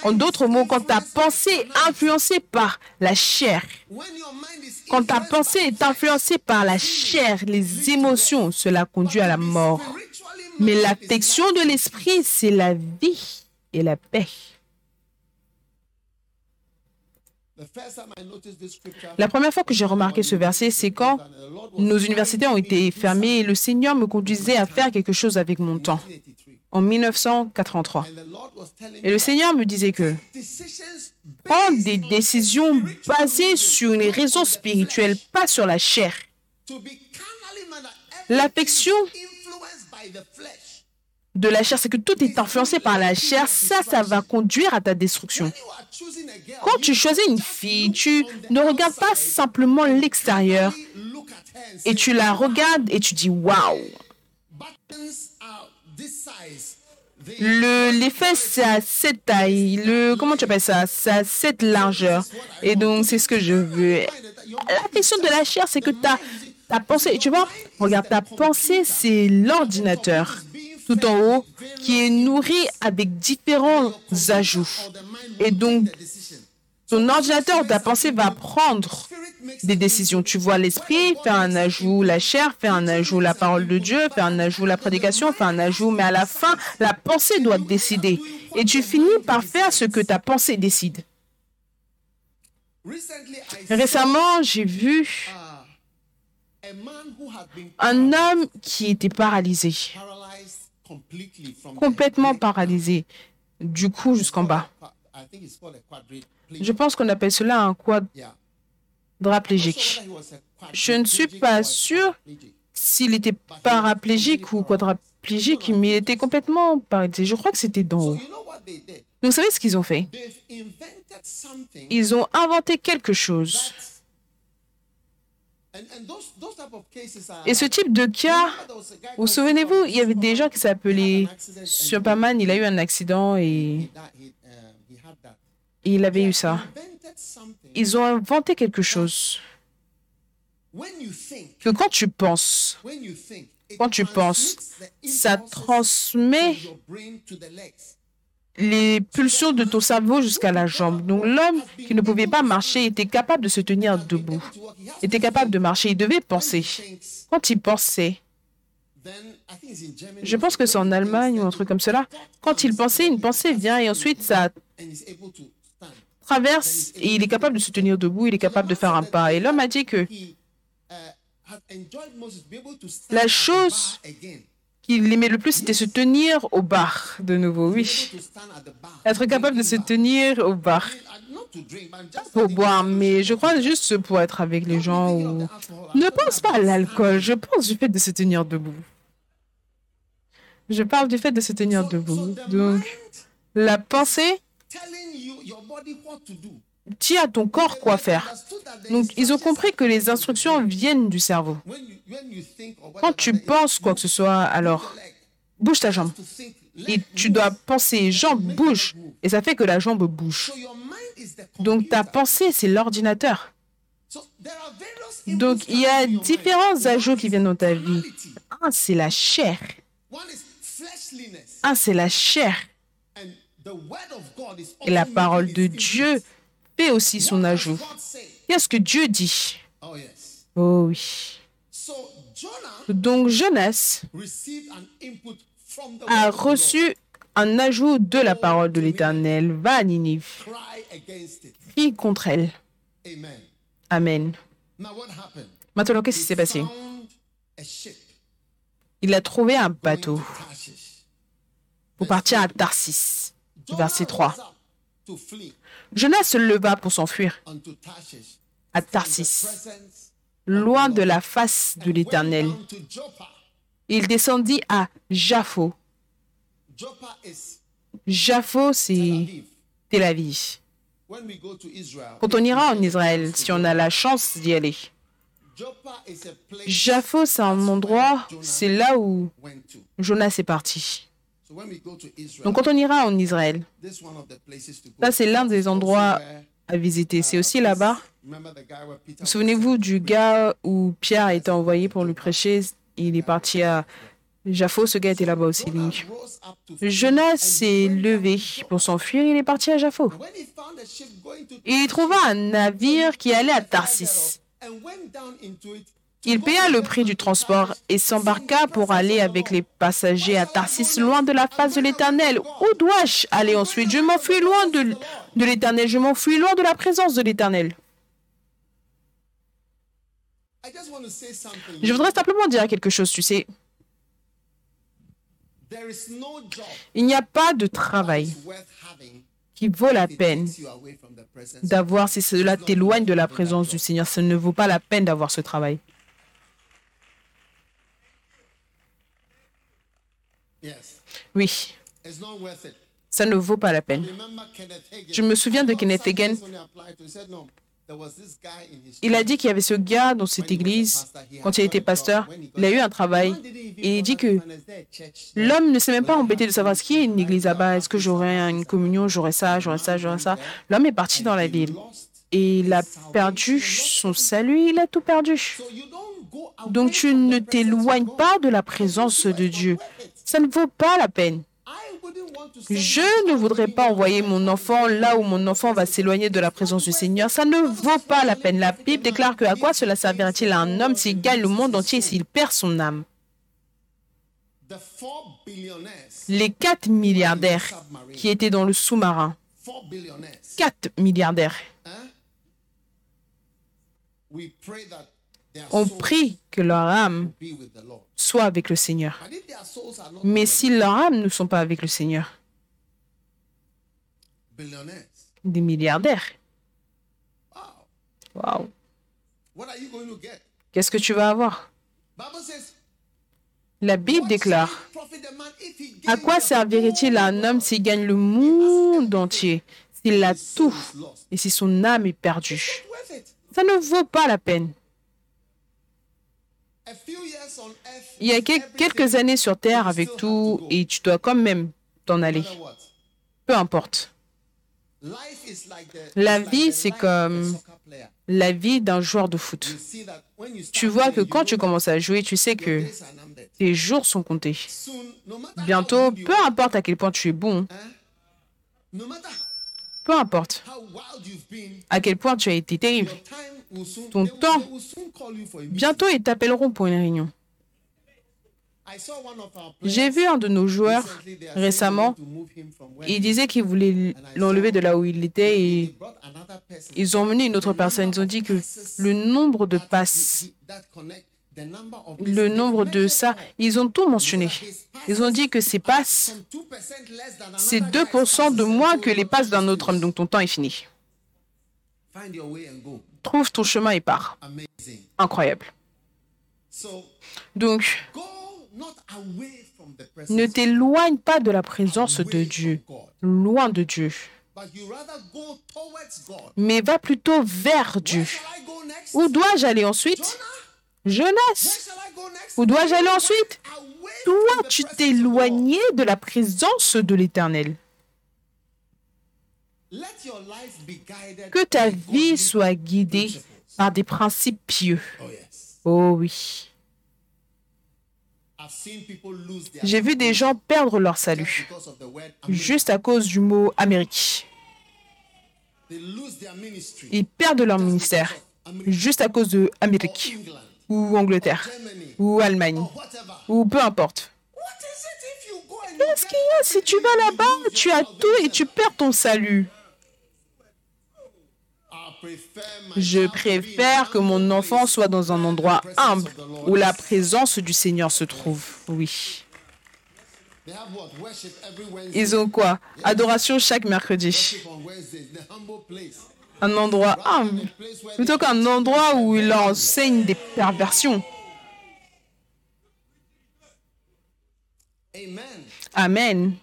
En d'autres mots, quand ta pensée est influencée par la chair, quand ta pensée est influencée par la chair, les émotions, cela conduit à la mort. Mais l'affection de l'esprit, c'est la vie et la paix. La première fois que j'ai remarqué ce verset, c'est quand nos universités ont été fermées et le Seigneur me conduisait à faire quelque chose avec mon temps 1983. En 1983. And the Lord was telling Et le Seigneur me disait que decisions prendre des décisions basées sur une raison spirituelle, pas sur la chair. L'affection influenced by the flesh. de la chair, c'est que tout est influencé par la chair. Ça, ça va conduire à ta destruction. Quand you tu choisis une fille, tu ne regardes pas simplement l'extérieur et tu la regardes et tu dis waouh. Le, les c'est à cette taille. Le, comment tu appelles ça? C'est à cette largeur. Et donc, c'est ce que je veux. L'affection de la chair, c'est que ta, ta pensée, tu vois, regarde, ta pensée, c'est l'ordinateur tout en haut qui est nourri avec différents ajouts. Et donc. Ton ordinateur, ta pensée va prendre des décisions. Tu vois l'esprit, fait un ajout la chair, fait un ajout la parole de Dieu, fait un ajout la prédication, fait un ajout, mais à la fin, la pensée doit décider. Et tu finis par faire ce que ta pensée décide. Récemment, j'ai vu un homme qui était paralysé, complètement paralysé, du cou jusqu'en bas. Je pense qu'on appelle cela un quadraplégique. Je ne suis pas sûr s'il était paraplégique ou quadra- quadriplégique, mais il était complètement paralysé. Je crois que c'était d'en haut. did? Donc, vous savez ce qu'ils ont fait? Ils ont inventé quelque chose. Et ce type de cas, vous souvenez-vous, il y avait des gens qui s'appelaient Superman, il a eu un accident et he, that, he, um, he had that. et il avait eu ça. Ils ont inventé quelque chose que quand tu penses, Quand tu penses, ça transmet les pulsions de ton cerveau jusqu'à la jambe. Donc l'homme qui ne pouvait pas marcher était capable de se tenir debout, était capable de marcher, il devait penser. Quand il pensait, je pense que c'est en Allemagne ou un truc comme cela, quand il pensait, une pensée vient et ensuite ça traverse et il est capable de se tenir debout, il est capable de faire un pas. Et l'homme a dit que La chose- qu'il aimait le plus, c'était se tenir au bar de nouveau, oui. Être capable de se tenir au bar pour boire, mais je crois juste pour être avec les gens ou... Ne pense pas à l'alcool, je pense du fait de se tenir debout. Je parle du fait de se tenir debout. Donc, la pensée dit à ton corps quoi faire. Donc, ils ont compris que les instructions viennent du cerveau. Quand tu penses quoi que ce soit, alors bouge ta jambe. Et tu dois penser, jambe bouge. Et ça fait que la jambe bouge. Donc, ta pensée, c'est l'ordinateur. Donc, il y a différents ajouts qui viennent dans ta vie. Un, c'est la chair. Un, c'est la chair. And the word of God is Et la parole de Dieu fait aussi son ajout. Qu'est-ce que Dieu dit Oh. Oh oui. Donc Jonas a reçu un ajout de la parole de l'Éternel. Va à Ninive, prie contre elle. Amen. Maintenant, qu'est-ce qui s'est passé? Il a trouvé un bateau pour partir à Tarsis. Verset 3. rose up to flee Jonas se leva pour s'enfuir à Tarsis, loin de la face de l'Éternel. Il descendit à Jaffo. Jaffo, c'est. Tel Aviv. Quand on ira en Israël, si on a la chance d'y aller. Jaffo, c'est un endroit, c'est là où. Jonas est parti. Donc quand on ira en Israël, ça c'est l'un des endroits à visiter. C'est aussi là-bas. Vous was souvenez-vous du gars où Pierre a été envoyé pour lui prêcher? Il est parti à Jaffo, ce gars était là-bas aussi. Lui. Jonas s'est levé pour s'enfuir, il est parti à Jaffo. When he found a ship going to Et il trouva un navire qui allait à Tarsis. Il paya le prix du transport et s'embarqua pour aller avec les passagers à Tarsis, loin de la face de l'Éternel. Où dois-je aller ensuite? Je m'enfuis loin de, l'Éternel, je m'enfuis loin de la présence de l'Éternel. Je voudrais simplement dire quelque chose, tu sais. Il n'y a pas de travail qui vaut la peine d'avoir si cela t'éloigne de la présence du Seigneur. Ça ne vaut pas la peine d'avoir ce travail. Oui, ça ne vaut pas la peine. Je me souviens de Kenneth Hagin. Il a dit qu'il y avait ce gars dans cette église, quand il était pasteur, il a eu un travail. Et il dit que l'homme ne s'est même pas embêté de savoir ce qu'il y a une église là-bas, est-ce que j'aurai une communion, j'aurai ça, j'aurai ça, j'aurai ça. L'homme est parti dans la ville. et il a perdu son salut, il a tout perdu. Donc tu ne t'éloignes pas de la présence de Dieu. Ça ne vaut pas la peine. Je ne voudrais pas envoyer mon enfant là où mon enfant va s'éloigner de la présence du Seigneur. Ça ne vaut pas la peine. La Bible déclare que à quoi cela servira-t-il à un homme s'il gagne le monde entier et s'il perd son âme? Les quatre milliardaires qui étaient dans le sous-marin, quatre milliardaires, ont pris que leur âme soit avec le Seigneur. Mais si leurs âmes ne sont pas avec le Seigneur, des milliardaires, waouh, qu'est-ce que tu vas avoir? La Bible déclare, à quoi servirait-il à un homme s'il gagne le monde entier, s'il a tout et si son âme est perdue? Ça ne vaut pas la peine. A few years on earth. Il y a quelques années sur Terre avec tout et tu dois quand même t'en aller. Peu importe. La vie, c'est comme la vie d'un joueur de foot. Tu vois que quand tu commences à jouer, tu sais que tes jours sont comptés. Bientôt, peu importe à quel point tu es bon, hein, peu importe à quel point tu as été terrible, Ton temps. bientôt ils t'appelleront pour une réunion. J'ai vu un de nos joueurs récemment, il disait qu'ils voulaient l'enlever de là où il était et ils ont emmené une autre personne. Ils ont dit que le nombre de passes, le nombre de ça, ils ont tout mentionné. Ils ont dit que ces passes, Some 2% less than c'est another guy's 2% de moins que les passes d'un autre homme, donc ton temps est fini. Trouve ton chemin et pars. Incroyable. Donc, ne t'éloigne pas de la présence de Dieu, loin de Dieu, mais va plutôt vers Dieu. Où dois-je aller ensuite? Next? où dois-je aller ensuite? Toi, tu éloigné de la présence de l'Éternel. Que ta vie soit guidée par des principes pieux. Oh yes. Oh oui. I've seen people lose their J'ai vu des gens perdre leur salut just because of the word America. juste à cause du mot Amérique. Ils perdent leur ministère juste à cause de Amérique ou Angleterre ou Allemagne ou peu importe. Qu'est-ce qu'il y a si tu vas là-bas, tu as tout et tu perds ton salut? Je préfère que mon enfant soit dans un endroit humble où la présence du Seigneur se trouve. Oui. Ils ont quoi? Adoration chaque mercredi. Un endroit humble. Plutôt qu'un endroit où il enseigne des perversions. Amen.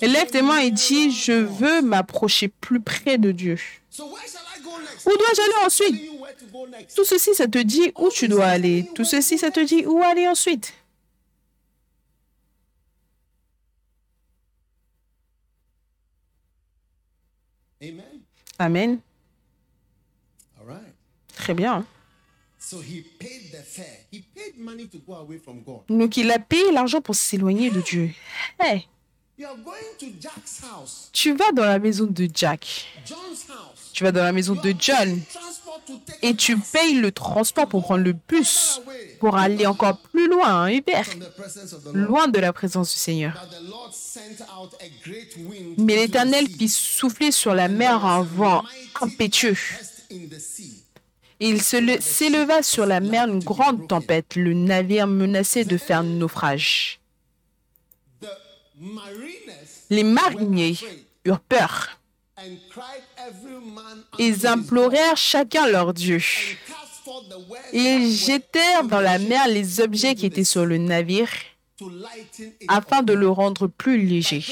Lève tes mains et dis, je veux m'approcher plus près de Dieu. Où dois-je aller ensuite? Tout ceci, ça te dit où tu dois aller. Tout ceci, ça te dit où aller ensuite. Amen? Très bien. So he paid the fare. He paid money to go away from God. Donc il a payé l'argent pour s'éloigner de Dieu. Hey, Tu vas dans la maison de Jack. Tu vas dans la maison de John. Et tu payes le transport pour prendre le bus pour aller encore plus loin, en hiver, the Lord. loin de la présence du Seigneur. Mais l'Éternel fit souffler sur la mer un vent impétueux. Il s'éleva sur la mer une grande tempête. Le navire menaçait de faire naufrage. Les mariniers eurent peur. Ils implorèrent chacun leur Dieu. Et ils jetèrent dans la mer les objets qui étaient sur le navire afin de le rendre plus léger.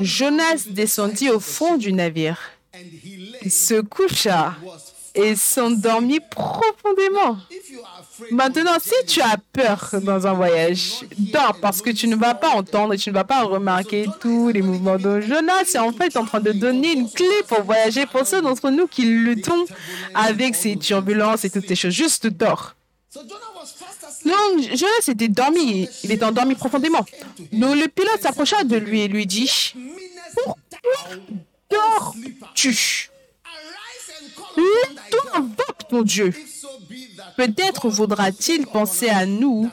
Jonas descendit au fond du navire, Il se coucha et s'endormit profondément. Maintenant, si tu as peur dans un voyage, dors parce que tu ne vas pas entendre et tu ne vas pas remarquer tous les mouvements de Jonas. est en fait en train de donner une clé pour voyager pour ceux d'entre nous qui luttons avec ces turbulences et toutes ces choses. Juste dors. Donc, Jonas était dormi. Il était endormi profondément. Donc, le pilote s'approcha de lui et lui dit thou, Dors-tu? God. invoque ton Dieu. Peut-être vaudra-t-il penser à nous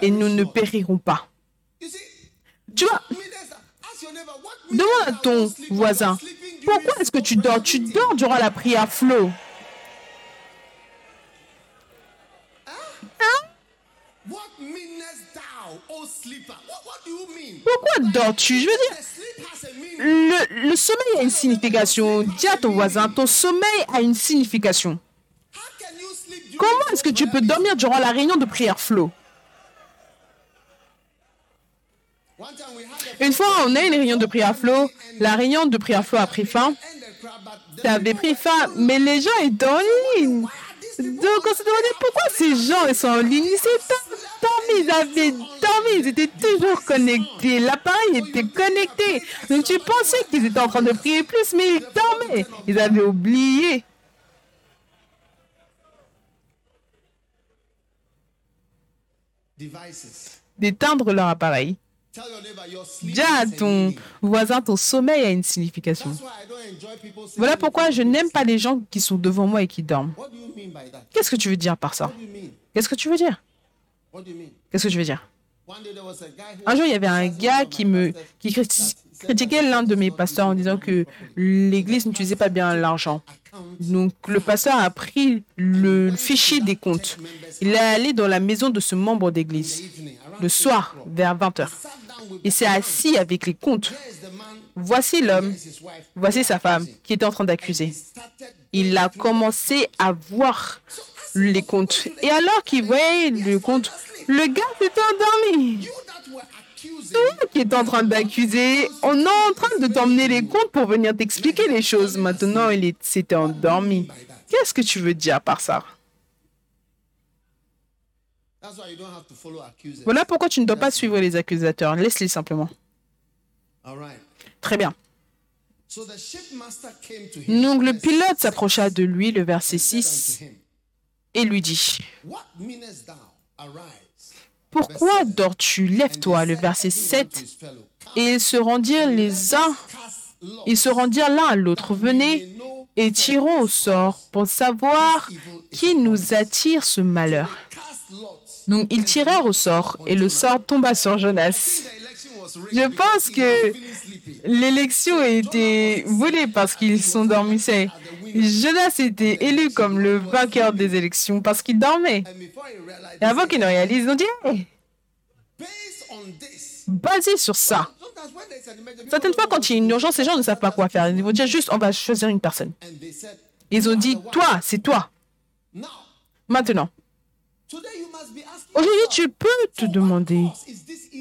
et nous ne périrons pas. Tu vois, demande à ton voisin, pourquoi est-ce que tu dors? Tu dors durant la prière flow. What pourquoi dors-tu? Je veux dire, le, le sommeil a une signification. Dis à ton voisin, ton sommeil a une signification. Comment est-ce que tu peux dormir durant la réunion de prière flow? Une fois, on a une réunion de prière flow. La réunion de prière flow a pris fin. Ça avait pris fin, mais les gens étaient en ligne. Donc on se demandait pourquoi ces gens ils sont en ligne. Ils dormis, ils avaient dormi, ils étaient toujours connectés. L'appareil était connecté. Donc tu pensais qu'ils étaient en train de prier plus, mais ils dormaient. Ils avaient oublié. D'éteindre leur appareil. Dis à ton voisin, ton sommeil a une signification. Voilà pourquoi je n'aime pas les gens qui sont devant moi et qui dorment. Qu'est-ce que tu veux dire par ça? Qu'est-ce que tu veux dire? Qu'est-ce que tu veux dire? Un jour, il y avait un gars qui me qui critiquait l'un de mes pasteurs en disant que l'Église n'utilisait pas bien l'argent. Donc le pasteur a pris le fichier des comptes. Il est allé dans la maison de ce membre d'église le soir vers 20h. Il s'est assis avec les comptes. Voici l'homme, voici sa femme qui était en train d'accuser. Il a commencé à voir les comptes. Et alors qu'il voyait le compte, le gars s'était endormi. Toi qui est en train d'accuser, on est en train de t'emmener les comptes pour venir t'expliquer les choses. Maintenant, il s'était endormi. Qu'est-ce que tu veux dire par ça that's why you don't have to follow accusers. Voilà pourquoi tu ne dois pas suivre les accusateurs. Laisse-les simplement. Très bien. Donc le pilote s'approcha de lui, le verset said 6, unto him, et lui dit, What meanest thou? Arise. Pourquoi dors-tu? Lève-toi, le verset 7. Et ils se rendirent les uns, ils se rendirent l'un à l'autre. Venez et tirons au sort pour savoir qui nous attire ce malheur. Donc ils tirèrent au sort et le sort tomba sur Jonas. Je pense que l'élection a été volée parce qu'ils sont dormissés. Jonas était élu comme le vainqueur des élections parce qu'il dormait. Et avant qu'ils ne réalisent, ils ont dit, basé sur ça, certaines fois quand il y a une urgence, les gens ne savent pas quoi faire. Ils vont dire juste, on va choisir une personne. Ils ont dit, toi, c'est toi. Maintenant, aujourd'hui, tu peux te demander,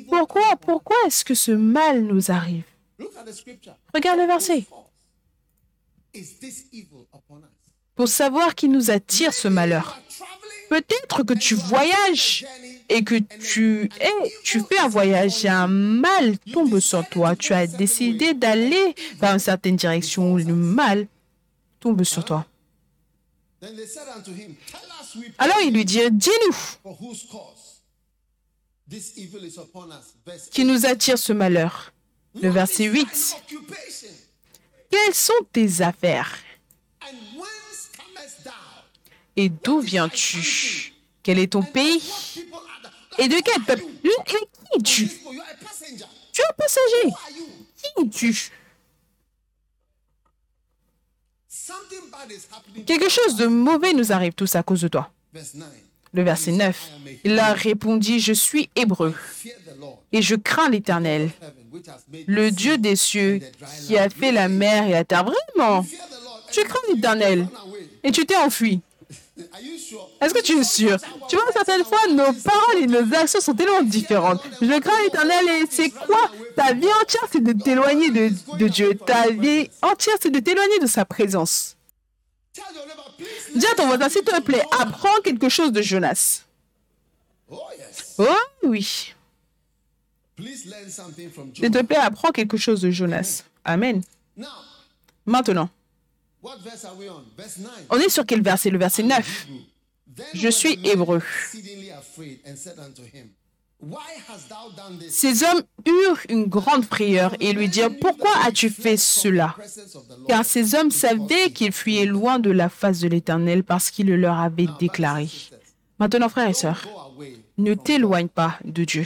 pourquoi, pourquoi est-ce que ce mal nous arrive? Regarde le verset. Pour savoir qui nous attire ce malheur. Peut-être que tu voyages et que tu fais un voyage et un mal tombe sur toi. Tu as décidé d'aller dans une certaine direction où le mal tombe sur toi. Alors il lui dit, dis-nous. Qui nous attire ce malheur? Le verset 8. Quelles sont tes affaires? Et d'où viens-tu? Quel est ton pays? Et de quel peuple? Et qui es-tu? Tu es un passager. Qui es-tu? Quelque chose de mauvais nous arrive tous à cause de toi. Le verset 9. Il a répondu, je suis hébreu. Et je crains l'Éternel, le Dieu des cieux qui a fait la mer et la terre. Vraiment. Tu crains l'Éternel. et tu t'es enfui. Est-ce que tu es sûr? Tu vois, certaines fois, nos paroles et nos actions sont tellement différentes. Je crains l'Éternel et c'est quoi? Ta vie entière, c'est de t'éloigner de, Dieu. Ta vie entière, c'est de t'éloigner de sa présence. Dis à ton voisin, s'il te plaît, apprends quelque chose de Jonas. Oh oui. S'il te plaît, apprends quelque chose de Jonas. Amen. Maintenant, on? Est sur quel verset? Le verset 9. Je suis hébreu. Ces hommes eurent une grande frayeur et lui dirent, pourquoi as-tu fait cela? Car ces hommes savaient qu'ils fuyaient loin de la face de l'Éternel parce qu'il le leur avait déclaré. Maintenant, frères et sœurs, ne t'éloigne pas de Dieu.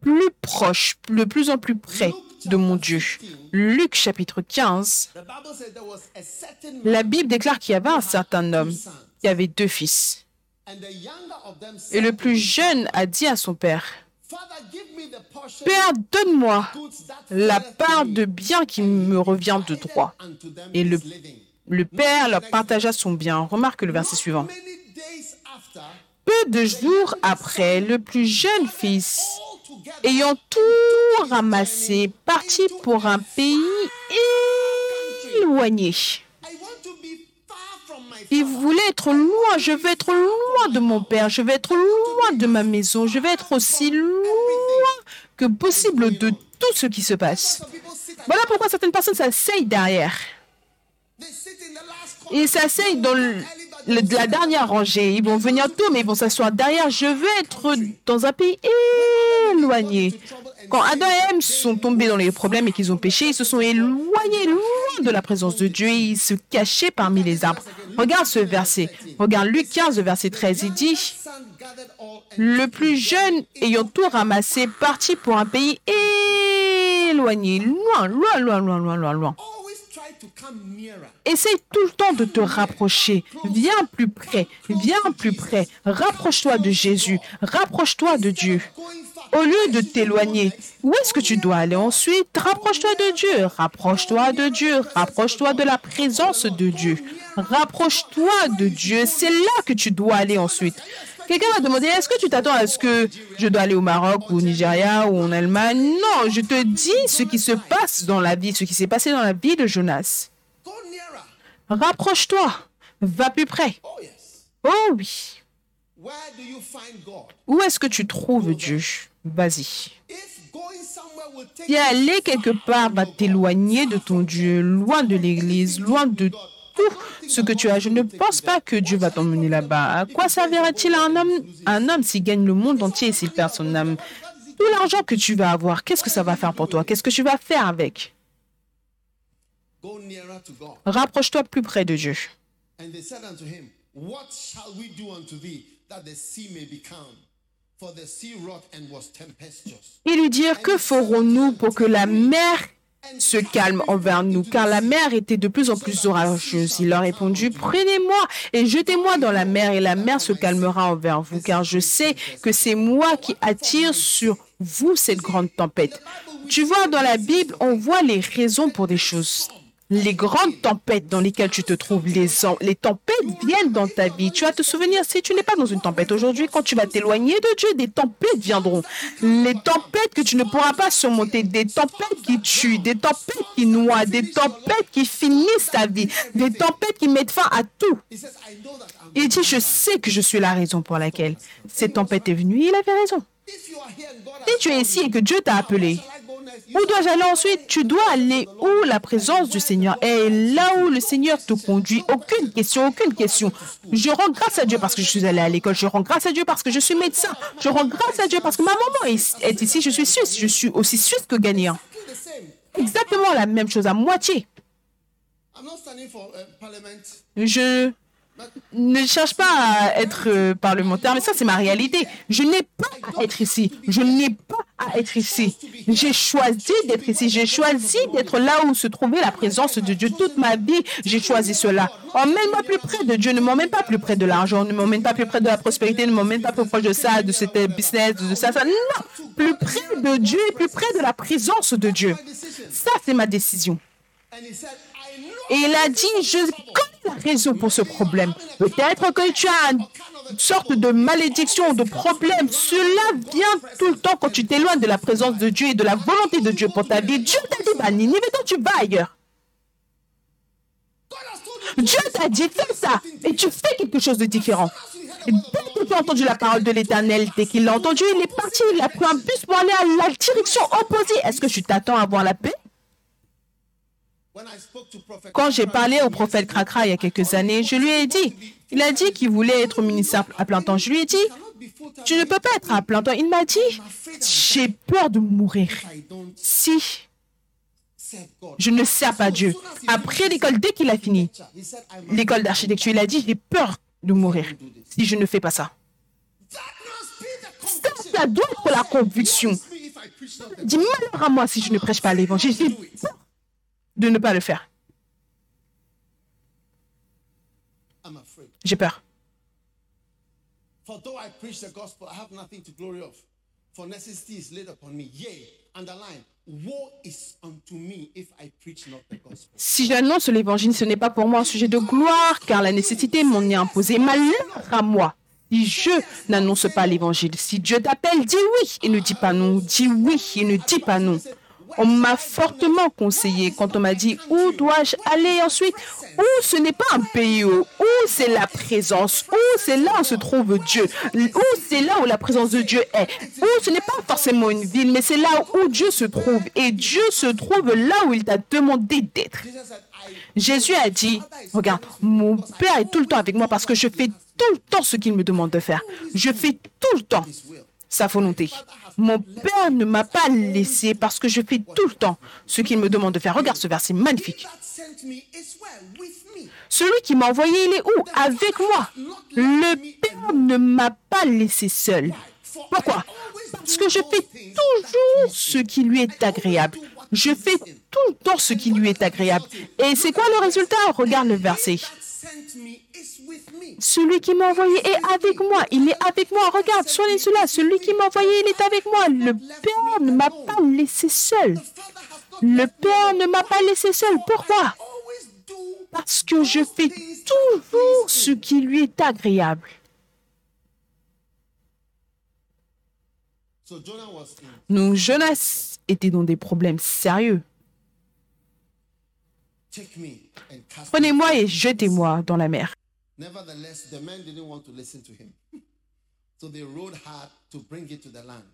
Plus proche, de plus en plus près de mon Dieu. Luc chapitre 15, la Bible déclare qu'il y avait un certain homme qui avait deux fils. Et le plus jeune a dit à son père, Père, donne-moi la part de bien qui me revient de droit. Et le, le père leur partagea son bien. Remarque le verset suivant. Peu de jours après, le plus jeune fils, ayant tout ramassé, partit pour un pays éloigné. Il voulait être loin, je vais être loin de mon père, je vais être loin de ma maison, je vais être aussi loin que possible de tout ce qui se passe. Voilà pourquoi certaines personnes s'asseyent derrière. Ils s'asseyent dans le, la dernière rangée. Ils vont venir tôt, mais ils vont s'asseoir derrière. Je veux être dans un pays éloigné. Quand Adam et Ève sont tombés dans les problèmes et qu'ils ont péché, ils se sont éloignés loin de la présence de Dieu et ils se cachaient parmi les arbres. Regarde ce verset. Regarde Luc 15, verset 13. Il dit, le plus jeune ayant tout ramassé partit pour un pays éloigné, loin, loin, loin, loin, loin, loin, loin. Essaye tout le temps de te rapprocher. Viens plus près, viens plus près. Rapproche-toi de Jésus, rapproche-toi de Dieu. Au lieu de t'éloigner, où est-ce que tu dois aller ensuite? Rapproche-toi de Dieu, rapproche-toi de Dieu, rapproche-toi de la présence de Dieu. Rapproche-toi de Dieu, c'est là que tu dois aller ensuite. Quelqu'un va demander, est-ce que tu t'attends à ce que je dois aller au Maroc ou au Nigeria ou en Allemagne? Non, je te dis ce qui se passe dans la vie, ce qui s'est passé dans la vie de Jonas. Rapproche-toi, va plus près. Oh oui. Où est-ce que tu trouves Dieu? Vas-y. Si aller quelque part va t'éloigner de ton Dieu, loin de l'église, loin de tout ce que tu as, je ne pense pas que Dieu va t'emmener là-bas. À quoi servira-t-il un homme, un homme s'il gagne le monde entier et s'il perd son âme? Tout l'argent que tu vas avoir, qu'est-ce que ça va faire pour toi? Qu'est-ce que tu vas faire avec? Rapproche-toi plus près de Dieu. Ils lui dirent, que ferons-nous pour que la mer se calme envers nous, car la mer était de plus en plus orageuse. Il leur répondit, prenez-moi et jetez-moi dans la mer, et la mer se calmera envers vous, car je sais que c'est moi qui attire sur vous cette grande tempête. Tu vois, dans la Bible, on voit les raisons pour des choses. Les grandes tempêtes dans lesquelles tu te trouves, les, les tempêtes viennent dans ta vie. Tu vas te souvenir, si tu n'es pas dans une tempête aujourd'hui, quand tu vas t'éloigner de Dieu, des tempêtes viendront. Les tempêtes que tu ne pourras pas surmonter, des tempêtes qui tuent, des tempêtes qui noient, des tempêtes qui finissent ta vie, des tempêtes qui mettent fin à tout. Il dit, je sais que je suis la raison pour laquelle cette tempête est venue. Il avait raison. Si tu es ici et que Dieu t'a appelé, où dois-je aller ensuite? Tu dois aller où? La présence du Seigneur est là où le Seigneur te conduit. Aucune question, aucune question. Je rends grâce à Dieu parce que je suis allé à l'école. Je rends grâce à Dieu parce que je suis médecin. Je rends grâce à Dieu parce que ma maman est, ici. Je suis suisse. Je suis aussi suisse que same. Exactement la même chose, à moitié. I'm not standing for uh, parliament. Je ne cherche pas à être euh, parlementaire, mais ça, c'est ma réalité. Je n'ai pas à être ici. Je n'ai pas à être ici. J'ai choisi d'être ici. J'ai choisi d'être là où se trouvait la présence de Dieu. Toute ma vie, j'ai choisi cela. Emmène-moi plus près de Dieu. Ne m'emmène pas plus près de l'argent. Ne m'emmène pas plus près de la prospérité. Ne m'emmène pas plus proche de ça, de cet business, de ça, ça. Non! Plus près de Dieu et plus près de la présence de Dieu. Ça, c'est ma décision. Et il a dit, je la raison pour ce problème. Peut-être que tu as une sorte de malédiction, de problème. Cela vient tout le temps quand tu t'éloignes de la présence de Dieu et de la volonté de Dieu pour ta vie. Dieu t'a dit, va à Ninive, toi tu vas ailleurs. Dieu t'a dit, fais ça. Et tu fais quelque chose de différent. Dès tu as entendu la parole de l'Éternel, dès qu'il l'a entendu, il est parti, il a pris un bus pour aller à la direction opposée. Est-ce que tu t'attends à avoir la paix When I spoke to prophet Quand j'ai parlé au prophète Krakra il y a quelques années, je lui ai dit, il a dit qu'il voulait être ministre à plein temps. Je lui ai dit, tu ne peux pas être à plein temps. Il m'a dit, j'ai peur de mourir si je ne sers pas Dieu. Après l'école, dès qu'il a fini l'école d'architecture, il a dit, j'ai peur de mourir si je ne fais pas ça. Ça, doit être la conviction. Dis malheur à moi si je ne prêche pas l'évangile. J'ai peur de ne pas le faire. J'ai peur. Si j'annonce l'évangile, ce n'est pas pour moi un sujet de gloire, car la nécessité m'en est imposée. Malheur à moi Si je n'annonce pas l'évangile, si Dieu t'appelle, dis oui et ne dis pas non. Dis oui et ne dis pas non. On m'a fortement conseillé quand on m'a dit où dois-je aller ensuite? Où ce n'est pas un pays, où c'est la présence, où c'est là où se trouve Dieu, où c'est là où la présence de Dieu est, où ce n'est pas forcément une ville, mais c'est là où Dieu se trouve. Et Dieu se trouve là où il t'a demandé d'être. Jésus a dit, regarde, mon Père est tout le temps avec moi parce que je fais tout le temps ce qu'il me demande de faire. Je fais tout le temps sa volonté. Mon Père ne m'a pas laissé parce que je fais tout le temps ce qu'il me demande de faire. Regarde ce verset magnifique. Celui qui m'a envoyé, il est où? Avec moi. Le Père ne m'a pas laissé seul. Pourquoi? Parce que je fais toujours ce qui lui est agréable. Je fais tout le temps ce qui lui est agréable. Et c'est quoi le résultat? Regarde le verset. Celui qui m'a envoyé est avec moi. Il est avec moi. Regarde, soyez cela. Celui qui m'a envoyé, il est avec moi. Le Père ne m'a pas laissé seul. Le Père ne m'a pas laissé seul. Pourquoi? Parce que je fais toujours ce qui lui est agréable. Donc Jonas était dans des problèmes sérieux. Prenez-moi et jetez-moi dans la mer. Nevertheless, the men didn't want to listen to him. So they rowed hard to bring it to the land.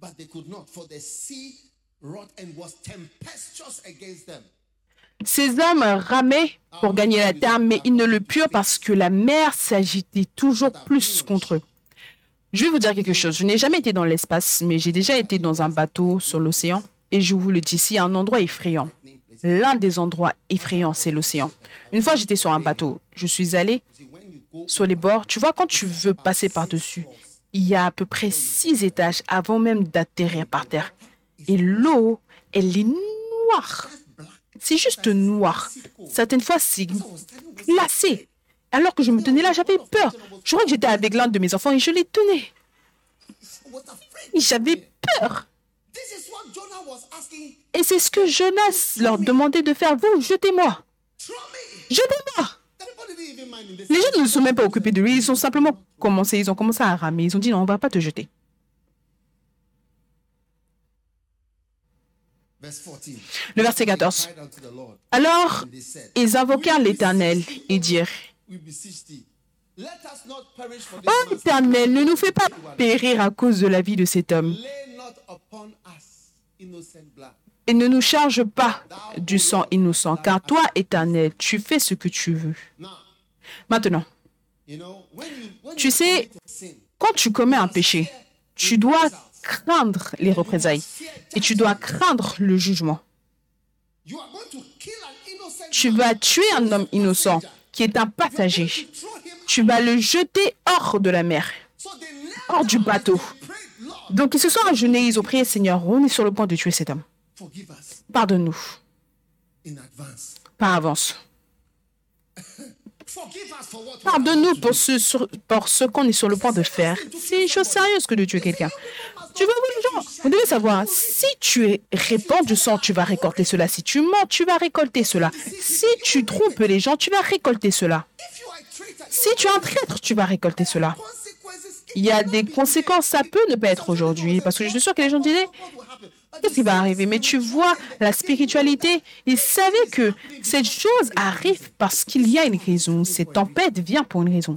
But they could not, for the sea wrought and was tempestuous against them. Ces hommes ramaient pour gagner la terre, mais ils ne le purent parce que la mer s'agitait toujours plus contre eux. Je vais vous dire quelque chose. Je n'ai jamais été dans l'espace, mais j'ai déjà été dans un bateau sur l'océan. Et je vous le dis ici, un endroit effrayant. L'un des endroits effrayants, c'est l'océan. Une fois, j'étais sur un bateau. Je suis allé sur les bords. Tu vois, quand tu veux passer par-dessus, il y a à peu près six étages avant même d'atterrir par terre. Et l'eau, elle est noire. C'est juste noir. Certaines fois, c'est glacé. Alors que je me tenais là, j'avais peur. Je crois que j'étais avec l'un de mes enfants et je les tenais. J'avais peur. Et c'est ce que Jonas leur demandait de faire. Vous, jetez-moi. Jetez-moi. Les gens ne se sont même pas occupés de lui. Ils ont simplement commencé, ils ont commencé à ramer. Ils ont dit non, on ne va pas te jeter. Le verset 14. Alors, ils invoquèrent l'Éternel et dirent, Oh Éternel, ne nous fais pas périr à cause de la vie de cet homme. Et ne nous charge pas du sang innocent, car toi, Éternel, tu fais ce que tu veux. Maintenant, tu sais, quand tu commets un péché, tu dois craindre les représailles et tu dois craindre le jugement. Tu vas tuer un homme innocent qui est un passager. Tu vas le jeter hors de la mer, hors du bateau. Donc ils se sont agenouillés, ils ont prié, Seigneur, on est sur le point de tuer cet homme. Pardonne-nous par avance. Pardonne-nous pour ce, pour ce qu'on est sur le point de faire. C'est une chose sérieuse que de tuer quelqu'un. Tu veux les gens? Vous devez savoir, si tu répands du sang, tu vas récolter cela. Si tu mens, tu vas récolter cela. Si tu trompes les gens, tu vas récolter cela. Si tu es un traître, tu vas récolter cela. Il y a des conséquences, ça peut ne pas être aujourd'hui, parce que je suis sûr que les gens disaient, qu'est-ce qui va arriver? Mais tu vois, la spiritualité, ils savaient que cette chose arrive parce qu'il y a une raison. Cette tempête vient pour une raison.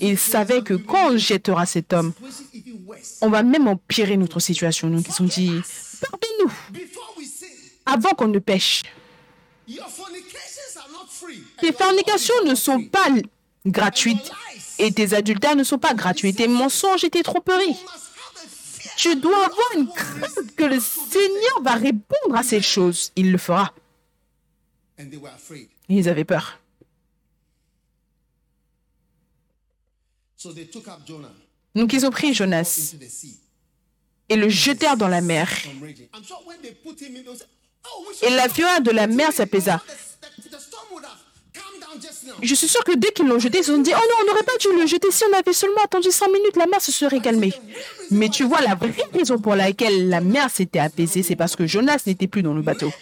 Ils savaient que quand on jettera cet homme, on va même empirer notre situation. Donc ils ont dit, pardonne-nous avant qu'on ne pêche. Tes fornications ne sont pas gratuites et tes adultères ne sont pas gratuits. Tes mensonges et tes tromperies. Tu dois avoir une crainte que le Seigneur va répondre à ces choses. Il le fera. Ils avaient peur. Donc ils ont pris Jonas et le jetèrent dans la mer. Et la fureur de la mer s'apaisa. Je suis sûr que dès qu'ils l'ont jeté, ils ont dit Oh non, on n'aurait pas dû le jeter. Si on avait seulement attendu 100 minutes, la mer se serait calmée. Mais tu vois, la vraie raison pour laquelle la mer s'était apaisée, c'est parce que Jonas n'était plus dans le bateau.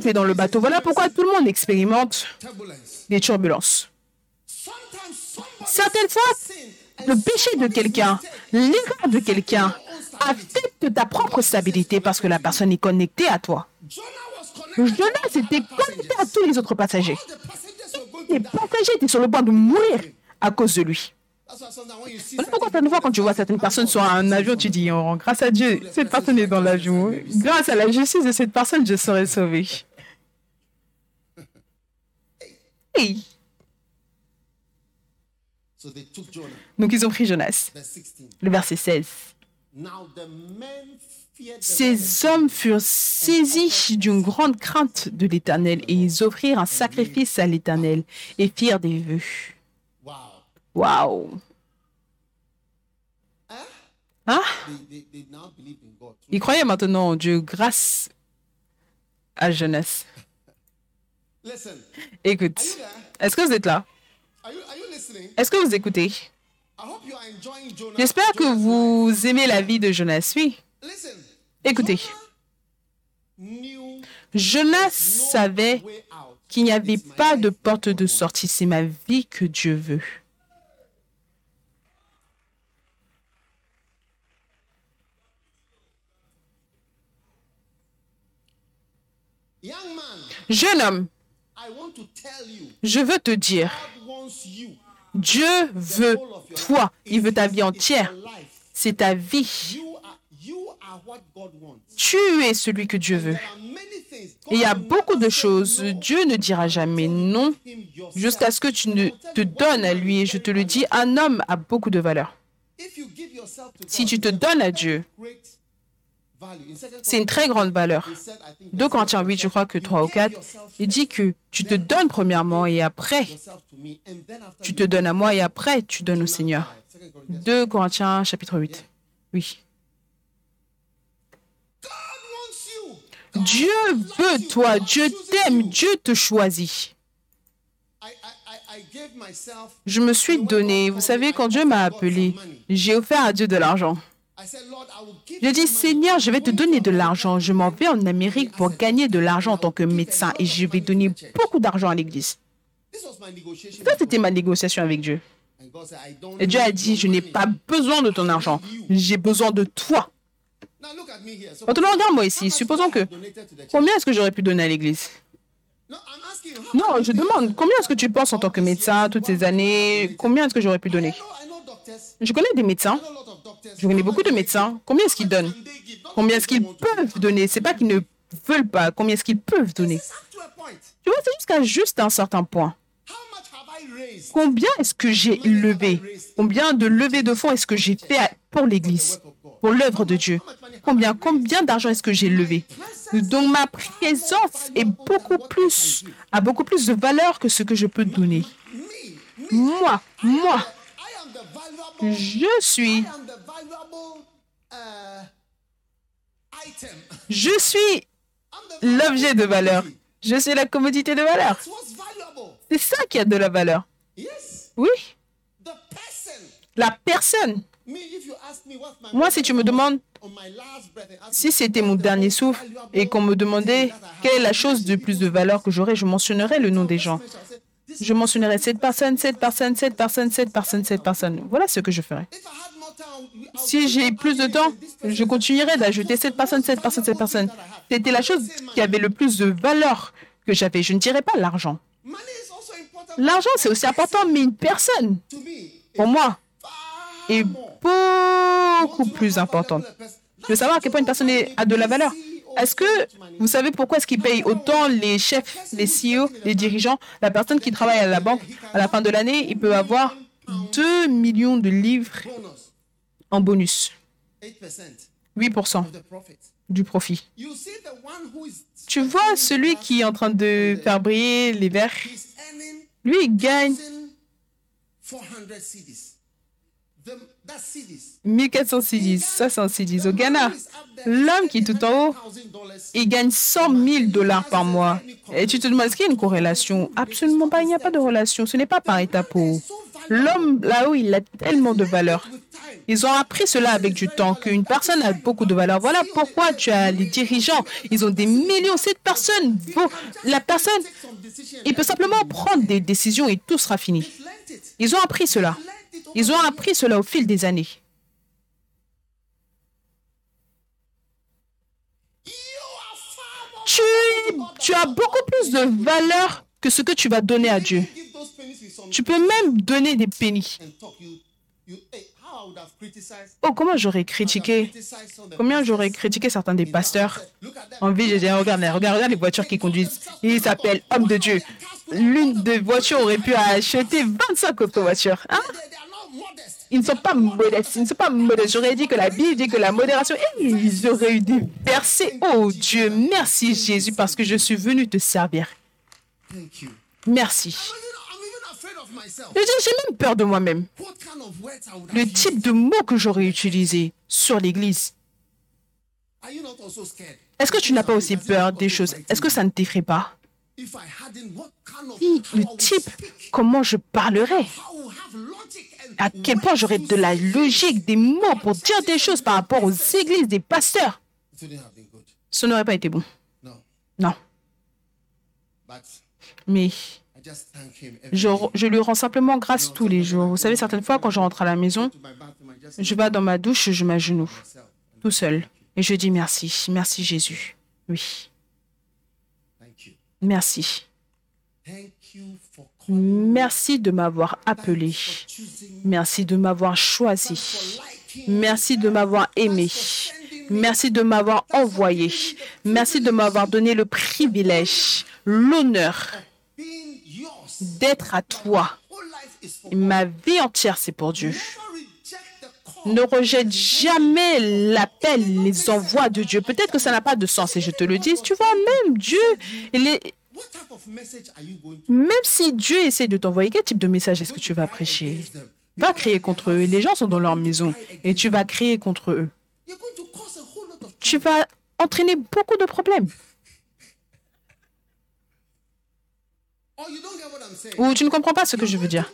Tu es dans le bateau. Voilà pourquoi tout le monde expérimente des turbulences. Certaines fois, le péché de quelqu'un, l'erreur de quelqu'un affecte ta propre stabilité parce que la personne est connectée à toi. Jonas était connecté à tous les autres passagers. Les passagers étaient sur le point de mourir à cause de lui. Pourquoi certaines fois, quand tu vois certaines personnes sur un avion, tu dis, oh, grâce à Dieu, cette personne est dans l'avion. Grâce à la justice de cette personne, je serai sauvé. Hey. Donc ils ont pris Jonas. Le verset 16. Ces hommes furent saisis d'une grande crainte de l'Éternel et ils offrirent un sacrifice à l'Éternel et firent des vœux. Waouh! Hein? Ils croyaient maintenant en Dieu grâce à Jonas. Écoute, est-ce que vous êtes là? Est-ce que vous écoutez? J'espère que vous aimez la vie de Jonas. Oui. Écoutez. Jonas savait qu'il n'y avait pas de porte de sortie. C'est ma vie que Dieu veut. Jeune homme, je veux te dire, Dieu veut toi. Il veut ta vie entière. C'est ta vie. Tu es celui que Dieu veut. Et il y a beaucoup de choses. Dieu ne dira jamais non jusqu'à ce que tu ne te donnes à lui. Et je te le dis, un homme a beaucoup de valeur. Si tu te donnes à Dieu, c'est une très grande valeur. 2 Corinthiens 8, je crois que 3 ou 4, il dit que tu te donnes premièrement et après, tu te donnes à moi et après, tu donnes au Seigneur. 2 Corinthiens chapitre 8. Oui. Dieu veut toi, Dieu t'aime, Dieu te choisit. Je me suis donné, vous savez, quand Dieu m'a appelé, j'ai offert à Dieu de l'argent. Je dis, Seigneur, je vais te donner de l'argent. Je m'en vais en Amérique pour gagner de l'argent en tant que médecin et je vais donner beaucoup d'argent à l'Église. Ça, c'était ma négociation avec Dieu. Et Dieu a dit, je n'ai pas besoin de ton argent. J'ai besoin de toi. Maintenant, regarde-moi ici. Supposons que... Combien est-ce que j'aurais pu donner à l'Église? Non, je demande, combien est-ce que tu penses en tant que médecin toutes ces années? Combien est-ce que j'aurais pu donner? Je connais des médecins. Je connais beaucoup de médecins. Combien est-ce qu'ils donnent? Combien est-ce qu'ils peuvent donner? C'est pas qu'ils ne veulent pas. Combien est-ce qu'ils peuvent donner? Tu vois, c'est jusqu'à juste un certain point. Combien est-ce que j'ai levé? Combien de levées de fonds est-ce que j'ai fait pour l'Église, pour l'œuvre de Dieu Combien, combien d'argent est-ce que j'ai levé? Donc ma présence est beaucoup plus, a beaucoup plus de valeur que ce que je peux donner. Moi, moi, je suis je suis l'objet de valeur. Je suis la commodité de valeur. C'est ça qui a de la valeur. Oui. La personne. Moi, si tu me demandes, si c'était mon dernier souffle et qu'on me demandait quelle est la chose de plus de valeur que j'aurais, je mentionnerais le nom des gens. Je mentionnerais cette personne, cette personne, cette personne, cette personne, cette personne. Voilà ce que je ferais. Si j'ai plus de temps, je continuerai d'ajouter cette personne, cette personne, cette personne. C'était la chose qui avait le plus de valeur que j'avais. Je ne dirais pas l'argent. L'argent, c'est aussi important, mais une personne, pour moi, est beaucoup plus importante. Je veux savoir à quel point une personne a de la valeur. Est-ce que vous savez pourquoi est-ce qu'ils payent autant les chefs, les CEO, les dirigeants? La personne qui travaille à la banque, à la fin de l'année, il peut avoir 2 millions de livres en bonus. 8% du profit. Tu vois celui qui est en train de faire briller les verres, lui, il gagne 1400 cedis, ça c'est un cedis. Au Ghana, l'homme qui est tout en haut, il gagne 100 000 dollars par mois. Et tu te demandes, est-ce qu'il y a une corrélation? Absolument pas, il n'y a pas de relation. Ce n'est pas par étapes. L'homme là-haut, il a tellement de valeur. Ils ont appris cela avec du temps, qu'une personne a beaucoup de valeur. Voilà pourquoi tu as les dirigeants. Ils ont des millions. Cette personne, la personne, il peut simplement prendre des décisions et tout sera fini. Ils ont appris cela. Ils ont appris cela au fil des années. Tu, as beaucoup plus de valeur que ce que tu vas donner à Dieu. Tu peux même donner des pénis. Oh, comment j'aurais critiqué? Combien j'aurais critiqué certains des pasteurs? En vie, j'ai dit, regarde, regarde, regarde les voitures qu'ils conduisent. Ils s'appellent hommes de Dieu. L'une des voitures aurait pu acheter 25 autres voitures. Hein? Ils ne sont pas modestes. Ils ne sont pas modestes. J'aurais dit que la Bible dit que la modération. Et ils auraient eu des versets. Oh Dieu, merci Jésus parce que je suis venu te servir. Thank you. Merci. J'ai même peur de moi-même. What kind of words I would Le type de mots que j'aurais utilisé sur l'Église. Are you not also scared? Est-ce que tu n'as pas aussi peur des choses? Est-ce que ça ne t'effraie pas? Si, le type, comment je parlerai À quel point j'aurais de la logique, des mots pour dire des choses par rapport aux églises, des pasteurs. Ce n'aurait pas été bon. No. Non. Mais je, je lui rends simplement grâce tous les jours. Vous savez, certaines fois, quand je rentre à la maison, je vais dans ma douche, je m'agenouille tout seul. Et je dis merci. Merci Jésus. Oui. Thank you. Merci. Merci de m'avoir appelé. Merci de m'avoir choisi. Merci de m'avoir aimé. Merci de m'avoir envoyé. Merci de m'avoir donné le privilège, l'honneur d'être à toi. Ma vie entière, c'est pour Dieu. Ne rejette jamais l'appel, les envois de Dieu. Peut-être que ça n'a pas de sens et je te le dis. Tu vois, même Dieu, il Même si Dieu essaie de t'envoyer, quel type de message est-ce que tu vas prêcher? Va crier contre eux. Les gens sont dans leur maison et tu vas crier contre eux. Tu vas entraîner beaucoup de problèmes. Saying. Ou tu ne comprends pas ce que je veux dire.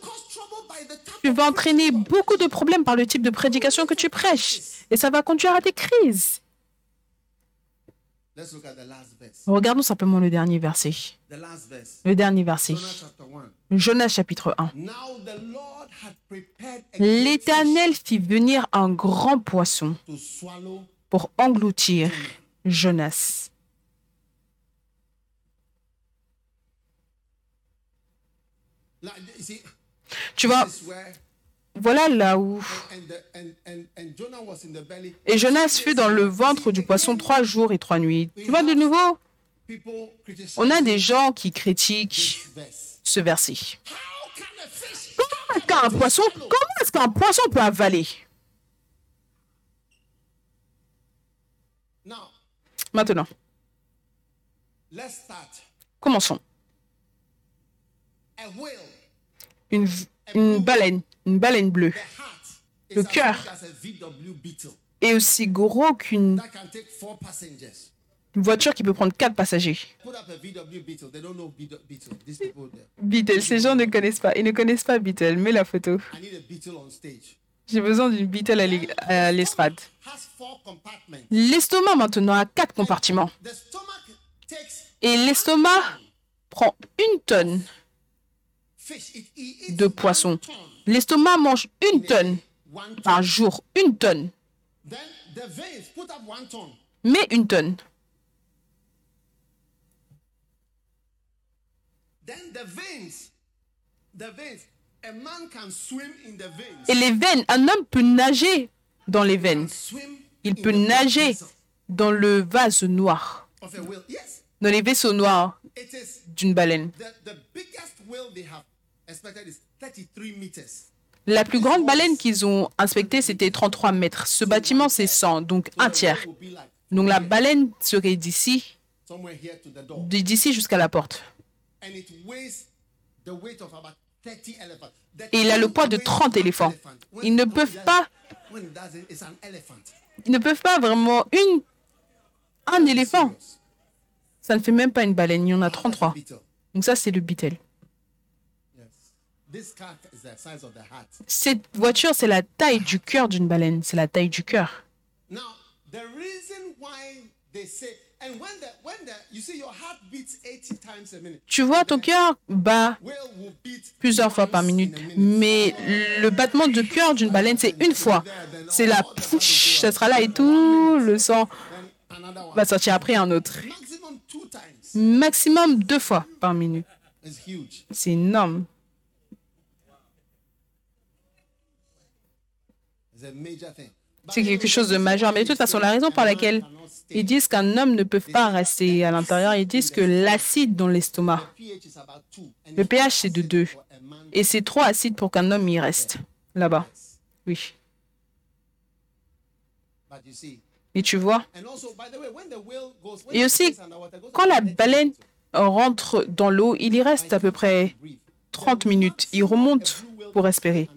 Tu vas entraîner beaucoup de problèmes par le type de prédication que tu prêches. Et ça va conduire à des crises. Regardons simplement le dernier verset. The last verse. Le dernier verset. Jonah chapter 1. Jonas chapitre 1. Now the Lord had prepared a great L'Éternel fit venir un grand poisson fish to swallow. pour engloutir Jonas. Tu vois, voilà là où... Et Jonas fut dans le ventre du poisson trois jours et trois nuits. Tu vois de nouveau, on a des gens qui critiquent ce verset. Comment est-ce qu'un poisson, comment est-ce qu'un poisson peut avaler? Maintenant, commençons. Une, une baleine, une baleine bleue, Le cœur. est aussi gros qu'une voiture qui peut prendre quatre passagers. Beetle. Ces gens ne connaissent pas. Ils ne connaissent pas Beetle. Mets la photo. J'ai besoin d'une Beetle à l'estrade. L'estomac maintenant a quatre compartiments. Et l'estomac prend une tonne fish. It, it eats de one poisson. ton L'estomac mange une tonne par jour. Une tonne. Mais une tonne. Et les veines, un homme peut nager dans les veines. Il peut nager dans le vase noir, dans les vaisseaux noirs d'une baleine. The, the biggest whale they have expected is 33 meters. La plus grande baleine qu'ils ont inspectée, c'était 33 mètres. Ce bâtiment, c'est 100, donc un tiers. Donc la baleine serait d'ici, d'ici jusqu'à la porte. And it weighs the weight of about 30 elephants. The Et il a le poids de weighs 30 one éléphants. Ils ne peuvent pas, ils ne peuvent pas vraiment une, un éléphant. Ça ne fait même pas une baleine, il y en a That's a 33. beetle. Donc ça, c'est le Beetle. Yes. This car is the size of the heart. Cette voiture, c'est la taille du cœur d'une baleine. C'est la taille du cœur. Now, the reason why they say And when the when the you see your heart beats 80 times a minute. Tu vois, ton cœur bat plusieurs fois par minute, mais le battement de cœur d'une baleine, c'est une fois. C'est là, pfff, ça sera là et tout, le sang then another one. va sortir après un autre. Maximum deux fois par minute. C'est énorme. It's a major thing. But C'est quelque chose de majeur. Mais de toute façon, la raison pour laquelle ils disent qu'un homme ne peut pas rester à l'intérieur, ils disent que l'acide dans l'estomac, le pH c'est de 2. for a man Et c'est trop acide pour qu'un homme y reste là-bas. Oui. Et tu vois, Et aussi, quand la baleine rentre dans l'eau, il y reste à peu près reef. 30 minutes. Il remonte pour respirer.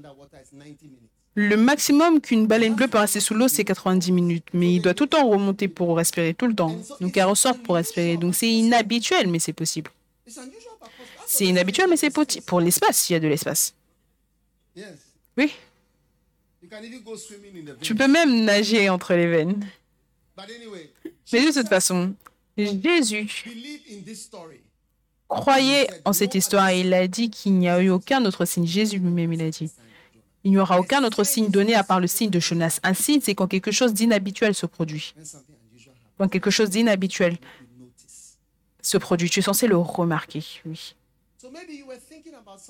Underwater is 90 minutes. Le maximum qu'une baleine bleue peut rester sous l'eau, c'est 90 minutes. Mais il doit tout le temps remonter pour respirer, tout le temps. Donc elle ressort pour respirer. Donc c'est inhabituel, mais c'est possible. C'est inhabituel, mais c'est possible. Pour l'espace, il y a de l'espace. Oui. Tu peux même nager entre les veines. Mais de toute façon, Jésus croyait en cette histoire il a dit qu'il n'y a eu aucun autre signe. Jésus lui-même, il a dit. Il n'y aura aucun autre signe donné à part le signe de Jonas. Un signe, c'est quand quelque chose d'inhabituel se produit. Quand quelque chose d'inhabituel se produit, tu es censé le remarquer. Oui.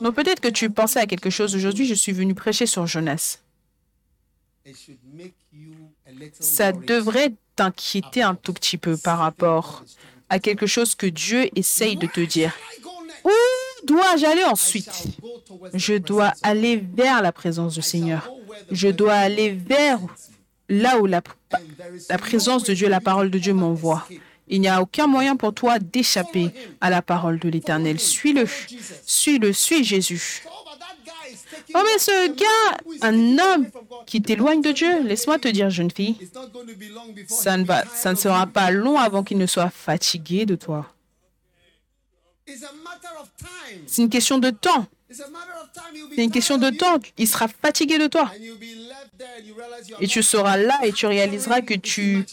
Donc peut-être que tu pensais à quelque chose. Aujourd'hui, je suis venu prêcher sur Jonas. Ça devrait t'inquiéter un tout petit peu par rapport à quelque chose que Dieu essaye de te dire. Où dois-je aller ensuite? Je dois aller vers la présence du Seigneur. Je dois aller vers là où la, présence de Dieu, la parole de Dieu m'envoie. Il n'y a aucun moyen pour toi d'échapper à la parole de l'Éternel. Suis-le. Suis-le. Suis Jésus. Oh, mais ce gars, un homme qui t'éloigne de Dieu, laisse-moi te dire, jeune fille, ça ne, va, ça ne sera pas long avant qu'il ne soit fatigué de toi. It's a matter of time. C'est une question de temps. C'est une question de temps. Il sera fatigué de toi. Et tu seras là et tu réaliseras que tu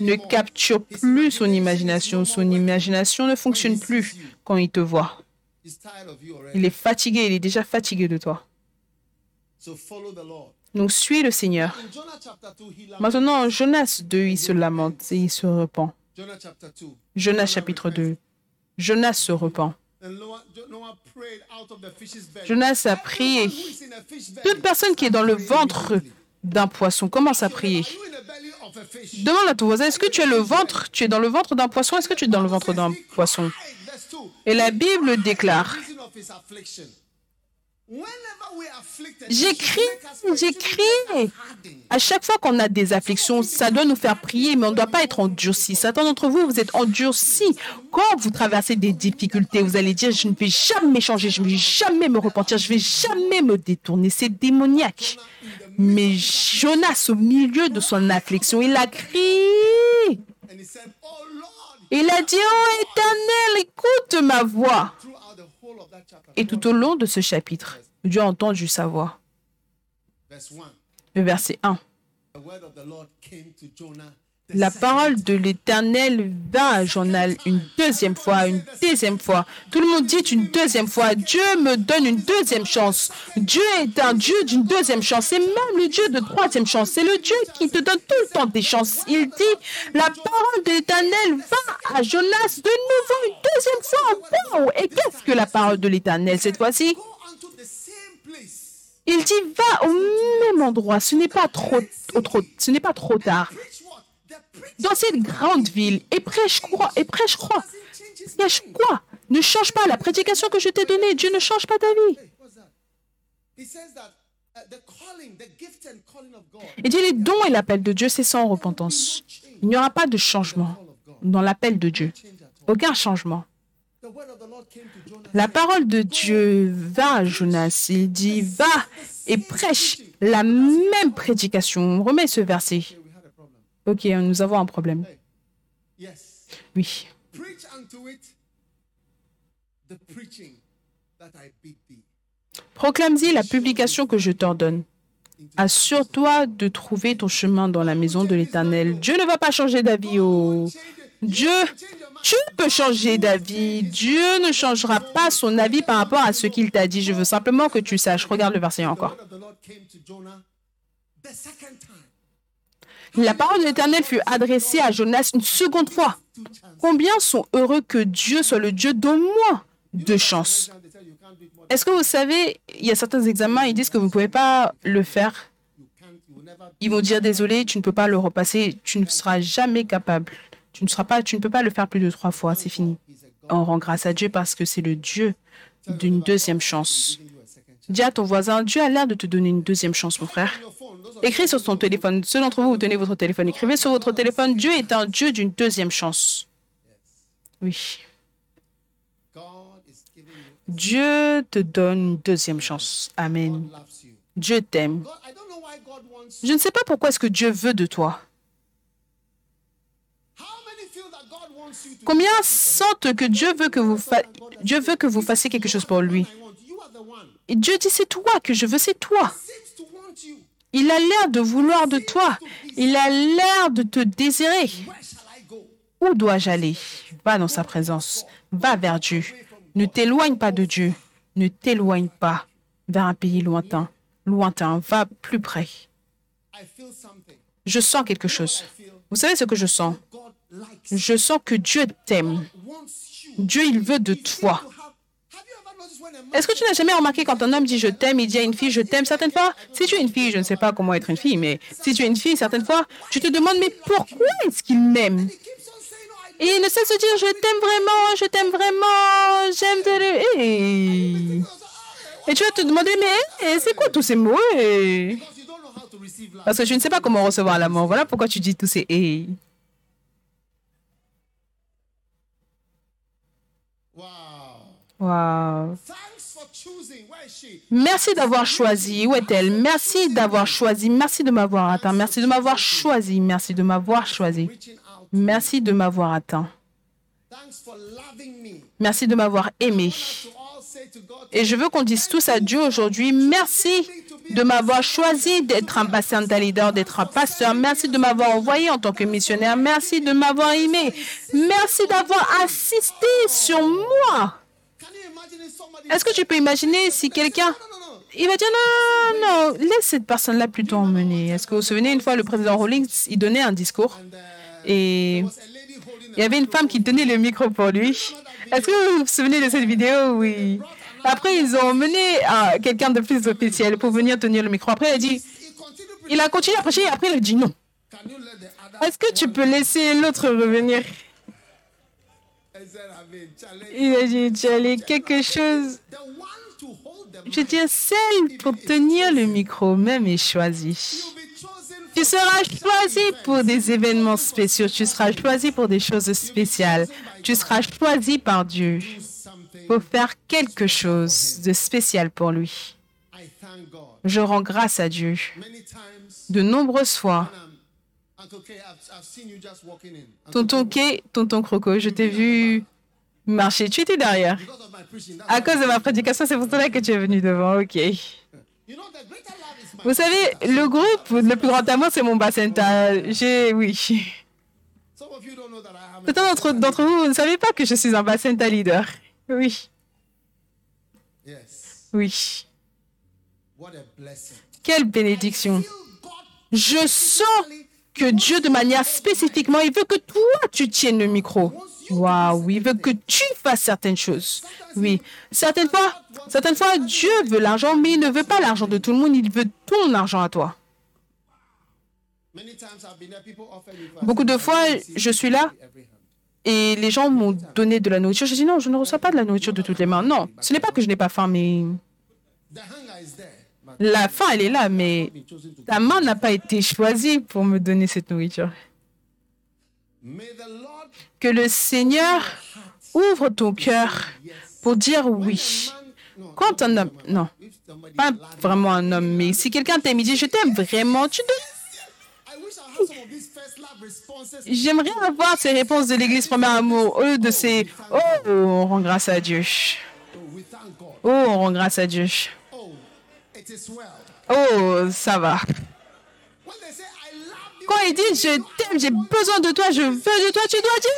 ne captures plus son imagination. Son imagination ne fonctionne plus quand il te voit. He's tired of you already. Il est fatigué, il est déjà fatigué de toi. So follow the Lord. Donc suis le Seigneur. In Jonah chapter 2, he laments. Maintenant, Jonas 2, il se lamente et il se repent. Jonah chapter 2. Jonas chapitre 2. Jonas se repent. Jonas a prié. Toute personne qui est dans le ventre d'un poisson commence à prier. Demande à ton voisin, est-ce que tu es le ventre Tu es dans le ventre d'un poisson Est-ce que tu es dans le ventre d'un poisson Verse 2. Et la Bible déclare, J'écris, j'écris. à chaque fois qu'on a des afflictions, ça doit nous faire prier, mais on ne doit pas être endurci. Certains d'entre vous, vous êtes endurcis. Quand vous traversez des difficultés, vous allez dire, je ne vais jamais changer, je ne vais jamais me repentir, je ne vais jamais me détourner. C'est démoniaque. Mais Jonas, au milieu de son affliction, il a crié. Oh Il a dit, oh éternel, écoute ma voix. Et tout au long de ce chapitre, Dieu a entendu sa voix. Verse 1. Le verset 1. La parole de l'Éternel vint à Journal une deuxième fois, une deuxième fois. Tout le monde dit une deuxième fois. Dieu me donne une deuxième chance. Dieu est un Dieu d'une deuxième chance. C'est même le Dieu de troisième chance. C'est le Dieu qui te donne tout le temps des chances. Il dit, la parole de l'Éternel va à Jonas de nouveau une deuxième fois. Wow! Et qu'est-ce que la parole de l'Éternel cette fois-ci? Il dit, va au même endroit. Ce n'est pas trop- ce n'est pas trop tard. Dans cette grande ville et prêche quoi et prêche quoi? Prêche quoi? Ne change pas la prédication que je t'ai donnée Dieu ne change pas ta vie. Il dit les dons et l'appel de Dieu c'est sans repentance. Il n'y aura pas de changement dans l'appel de Dieu. Aucun changement. La parole de Dieu va à Jonas. Il dit va et prêche la même prédication. On remet ce verset ok nous avons un problème Yes. oui Preach unto it the preaching that I bid thee. proclame-y la publication que je t'ordonne Assure-toi de trouver ton chemin dans la maison de l'Éternel. Dieu ne va pas changer d'avis. Oh. Dieu, tu peux changer d'avis. Dieu ne changera pas son avis par rapport à ce qu'il t'a dit. Je veux simplement que tu saches. Regarde le verset encore. La parole de l'Éternel fut adressée à Jonas une seconde fois. Combien sont heureux que Dieu soit le Dieu d'au moins deux chances. Est-ce que vous savez, il y a certains examens, ils disent que vous ne pouvez pas le faire. Ils vont dire désolé, tu ne peux pas le repasser, tu ne seras jamais capable. Tu ne, seras pas, tu ne peux pas le faire plus de trois fois, c'est fini. On rend grâce à Dieu parce que c'est le Dieu d'une deuxième chance. Dis à ton voisin, Dieu a l'air de te donner une deuxième chance, mon frère. Écris sur ton téléphone. Ceux d'entre vous, vous tenez votre téléphone. Écrivez sur votre téléphone, Dieu est un Dieu d'une deuxième chance. Oui. Dieu te donne une deuxième chance. Amen. Dieu t'aime. Je ne sais pas pourquoi est-ce que Dieu veut de toi. Combien sentent que Dieu veut que vous, Dieu veut que vous fassiez quelque chose pour lui? Et Dieu dit, c'est toi que je veux, c'est toi. Il a l'air de vouloir de toi. Il a l'air de te désirer. Où dois-je aller? Va dans sa présence. Va vers Dieu. Ne t'éloigne pas de Dieu. Ne t'éloigne pas vers un pays lointain. Lointain. Va plus près. Je sens quelque chose. Vous savez ce que je sens? Je sens que Dieu t'aime. Dieu, il veut de toi. Est-ce que tu n'as jamais remarqué quand un homme dit je t'aime, il dit à une fille je t'aime certaines fois? Si tu es une fille, je ne sais pas comment être une fille, mais si tu es une fille, certaines fois, tu te demandes mais pourquoi est-ce qu'il m'aime? Et il ne cesse de dire je t'aime vraiment, je t'aime vraiment, j'aime te... Et... Et tu vas te demander mais c'est quoi tous ces mots Parce que je ne sais pas comment recevoir l'amour. Voilà pourquoi tu dis tous ces. Wow. Merci d'avoir choisi. Où est-elle? Merci d'avoir choisi. Merci de m'avoir atteint. Merci de m'avoir choisi. Merci de m'avoir choisi. Merci de m'avoir atteint. Merci de m'avoir aimé. Et je veux qu'on dise tous à Dieu aujourd'hui, merci de m'avoir choisi d'être un bassin leader, d'être un pasteur. Merci de m'avoir envoyé en tant que missionnaire. Merci de m'avoir aimé. Merci d'avoir assisté sur moi. Est-ce que tu peux imaginer si quelqu'un... Il va dire non, non, laisse cette personne-là plutôt emmener. Est-ce que vous vous souvenez, une fois, le président Rawlings, il donnait un discours et il y avait une femme qui tenait le micro pour lui. Est-ce que vous vous souvenez de cette vidéo? Oui. Après, ils ont emmené euh, quelqu'un de plus officiel pour venir tenir le micro. Après, il a dit, il a continué à prêcher et après, il a dit non. Est-ce que tu peux laisser l'autre revenir? Il a dit, quelque chose. Je dis, celle pour tenir le micro même est choisie. Tu seras choisi pour des événements spéciaux. Tu seras choisi pour des choses spéciales. Tu seras choisi par Dieu pour faire quelque chose de spécial pour lui. Je rends grâce à Dieu. De nombreuses fois, Tonton Kay, tonton Croco, je t'ai vu marcher. Tu étais derrière. À cause de ma prédication, c'est pour cela que tu es venu devant. OK. Vous savez, le groupe, le plus grand amour, c'est mon bassin. J'ai, oui. Certains d'entre vous, vous ne savez pas que je suis un bassin leader. Oui. Oui. Quelle bénédiction. Je sens que Dieu, de manière spécifiquement, il veut que toi, tu tiennes le micro. Waouh, il veut que tu fasses certaines choses. Oui, certaines fois, certaines fois, Dieu veut l'argent, mais il ne veut pas l'argent de tout le monde, il veut ton argent à toi. Beaucoup de fois, je suis là et les gens m'ont donné de la nourriture. Je dis non, je ne reçois pas de la nourriture de toutes les mains. Non, ce n'est pas que je n'ai pas faim, mais la faim, elle est là, mais ta main n'a pas été choisie pour me donner cette nourriture. Que le Seigneur ouvre ton cœur pour dire oui. Quand un homme, non, pas vraiment un homme, mais si quelqu'un t'aime, il dit je t'aime vraiment, tu dois. J'aimerais avoir ces réponses de l'Église Premier Amour, eux de ces Oh, on rend grâce à Dieu. Oh, on rend grâce à Dieu. Oh, ça va. Quand il dit je t'aime, j'ai besoin de toi, je veux de toi, tu dois dire.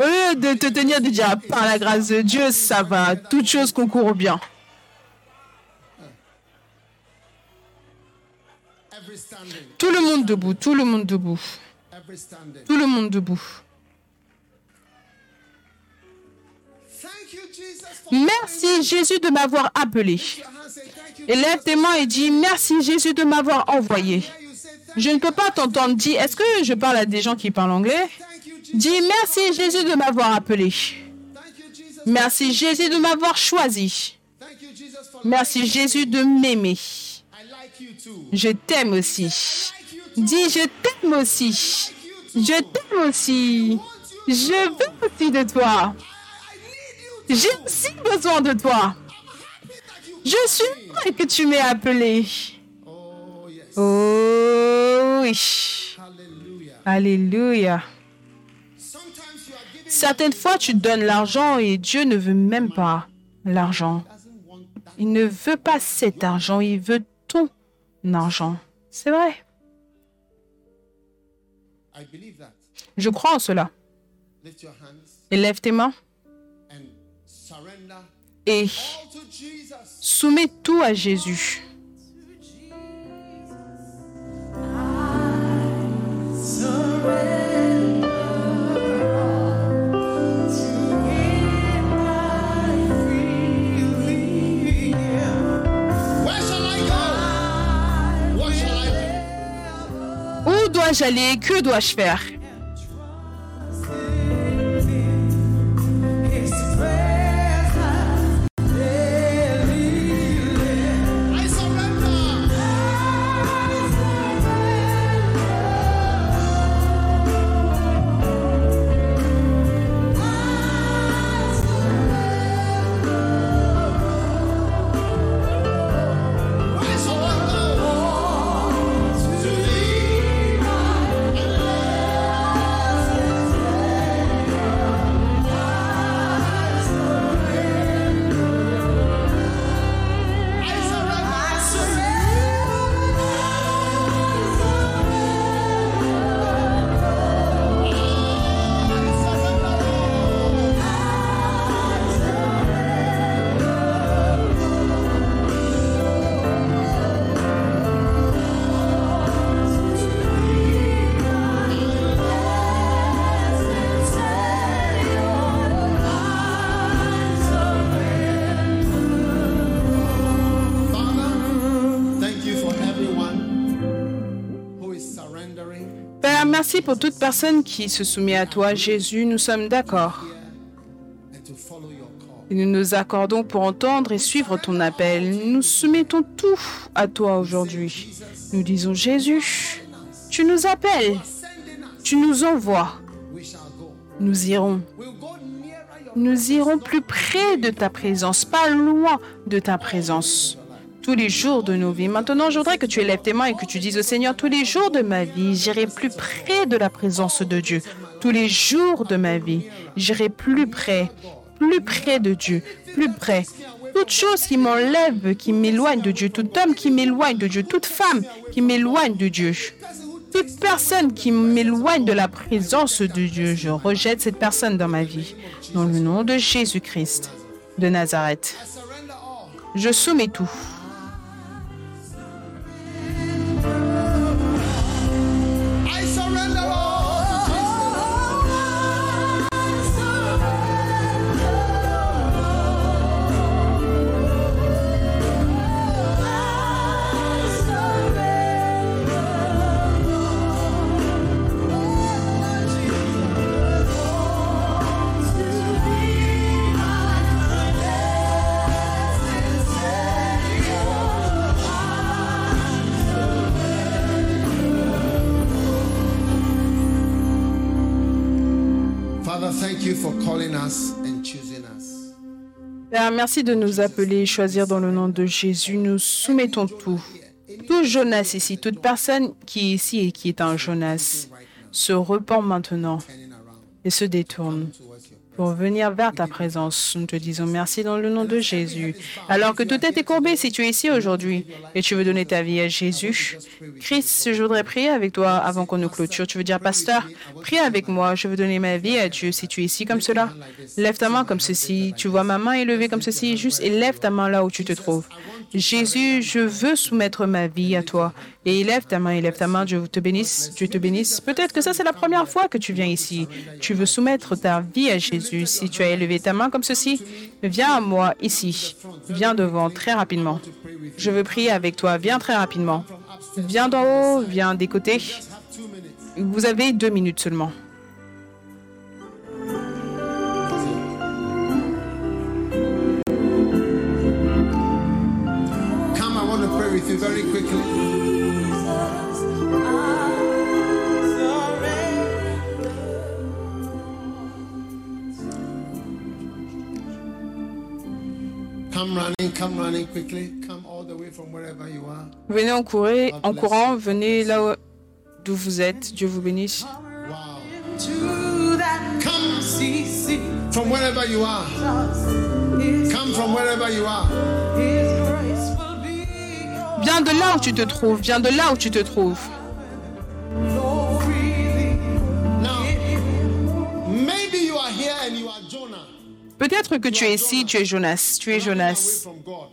Au lieu de te tenir de dire par la grâce de Dieu, ça va, Toutes choses concourent au bien. Tout le monde debout, tout le monde debout. Tout le monde debout. Merci Jésus de m'avoir appelé. Et lève tes mains et dis merci Jésus de m'avoir envoyé. Je ne peux pas t'entendre. Dis, est-ce que je parle à des gens qui parlent anglais? Dis merci Jésus de m'avoir appelé. Merci Jésus de m'avoir choisi. Merci Jésus de m'aimer. Je t'aime aussi. Dis, je t'aime aussi. Je t'aime aussi. Je veux aussi de toi. J'ai aussi besoin de toi. Je suis heureux que tu m'aies appelé. Oh oui. Alléluia. Certaines fois, tu donnes l'argent et Dieu ne veut même pas l'argent. Il ne veut pas cet argent, il veut ton argent. C'est vrai. Je crois en cela. Lift your hands Et lève tes mains et soumets tout à Jésus. Où dois-je aller? Que dois-je faire? Merci pour toute personne qui se soumet à toi, Jésus. Nous sommes d'accord. nous nous accordons pour entendre et suivre ton appel. Nous soumettons tout à toi aujourd'hui. Nous disons, Jésus, tu nous appelles, tu nous envoies. Nous irons. Nous irons plus près de ta présence, pas loin de ta présence. Tous les jours de nos vies. Maintenant, je voudrais que tu élèves tes mains et que tu dises au Seigneur, tous les jours de ma vie, j'irai plus près de la présence de Dieu. Tous les jours de ma vie, j'irai plus près, plus près de Dieu, plus près. Toute chose qui m'enlève, qui m'éloigne de Dieu, tout homme qui m'éloigne de Dieu, toute femme qui m'éloigne de Dieu, toute personne qui m'éloigne de la présence de Dieu, je rejette cette personne dans ma vie. Dans le nom de Jésus-Christ de Nazareth, je soumets tout. Merci de nous appeler et choisir dans le nom de Jésus. Nous soumettons tout. Tout Jonas ici, toute personne qui est ici et qui est un Jonas, se repent maintenant et se détourne pour venir vers ta présence. Nous te disons merci dans le nom de Jésus. Alors que tout est courbé, si tu es ici aujourd'hui et tu veux donner ta vie à Jésus, Christ, je voudrais prier avec toi avant qu'on nous clôture. Tu veux dire, pasteur, prie avec moi, je veux donner ma vie à Dieu. Si tu es ici comme cela, lève ta main comme ceci. Tu vois ma main élevée comme ceci, juste élève ta main là où tu te trouves. Jésus, je veux soumettre ma vie à toi. Et élève ta main, élève ta main, Dieu te bénisse, Dieu te bénisse. Peut-être que ça, c'est la première fois que tu viens ici. Tu veux soumettre ta vie à Jésus. Si tu as élevé ta main comme ceci, viens à moi ici. Viens devant très rapidement. Je veux prier avec toi. Viens très rapidement. Viens d'en haut, viens des côtés. Vous avez deux minutes seulement. With you very quickly. Come running, come running quickly. Come all the way from wherever you are. Venez en, courir, en courant, venez là où- d'où vous êtes. Dieu vous bénisse. Wow. Come from wherever you are. Come from wherever you are. Viens de là où tu te trouves. Viens de là où tu te trouves. Peut-être que tu es ici, tu es Jonas. Tu es Jonas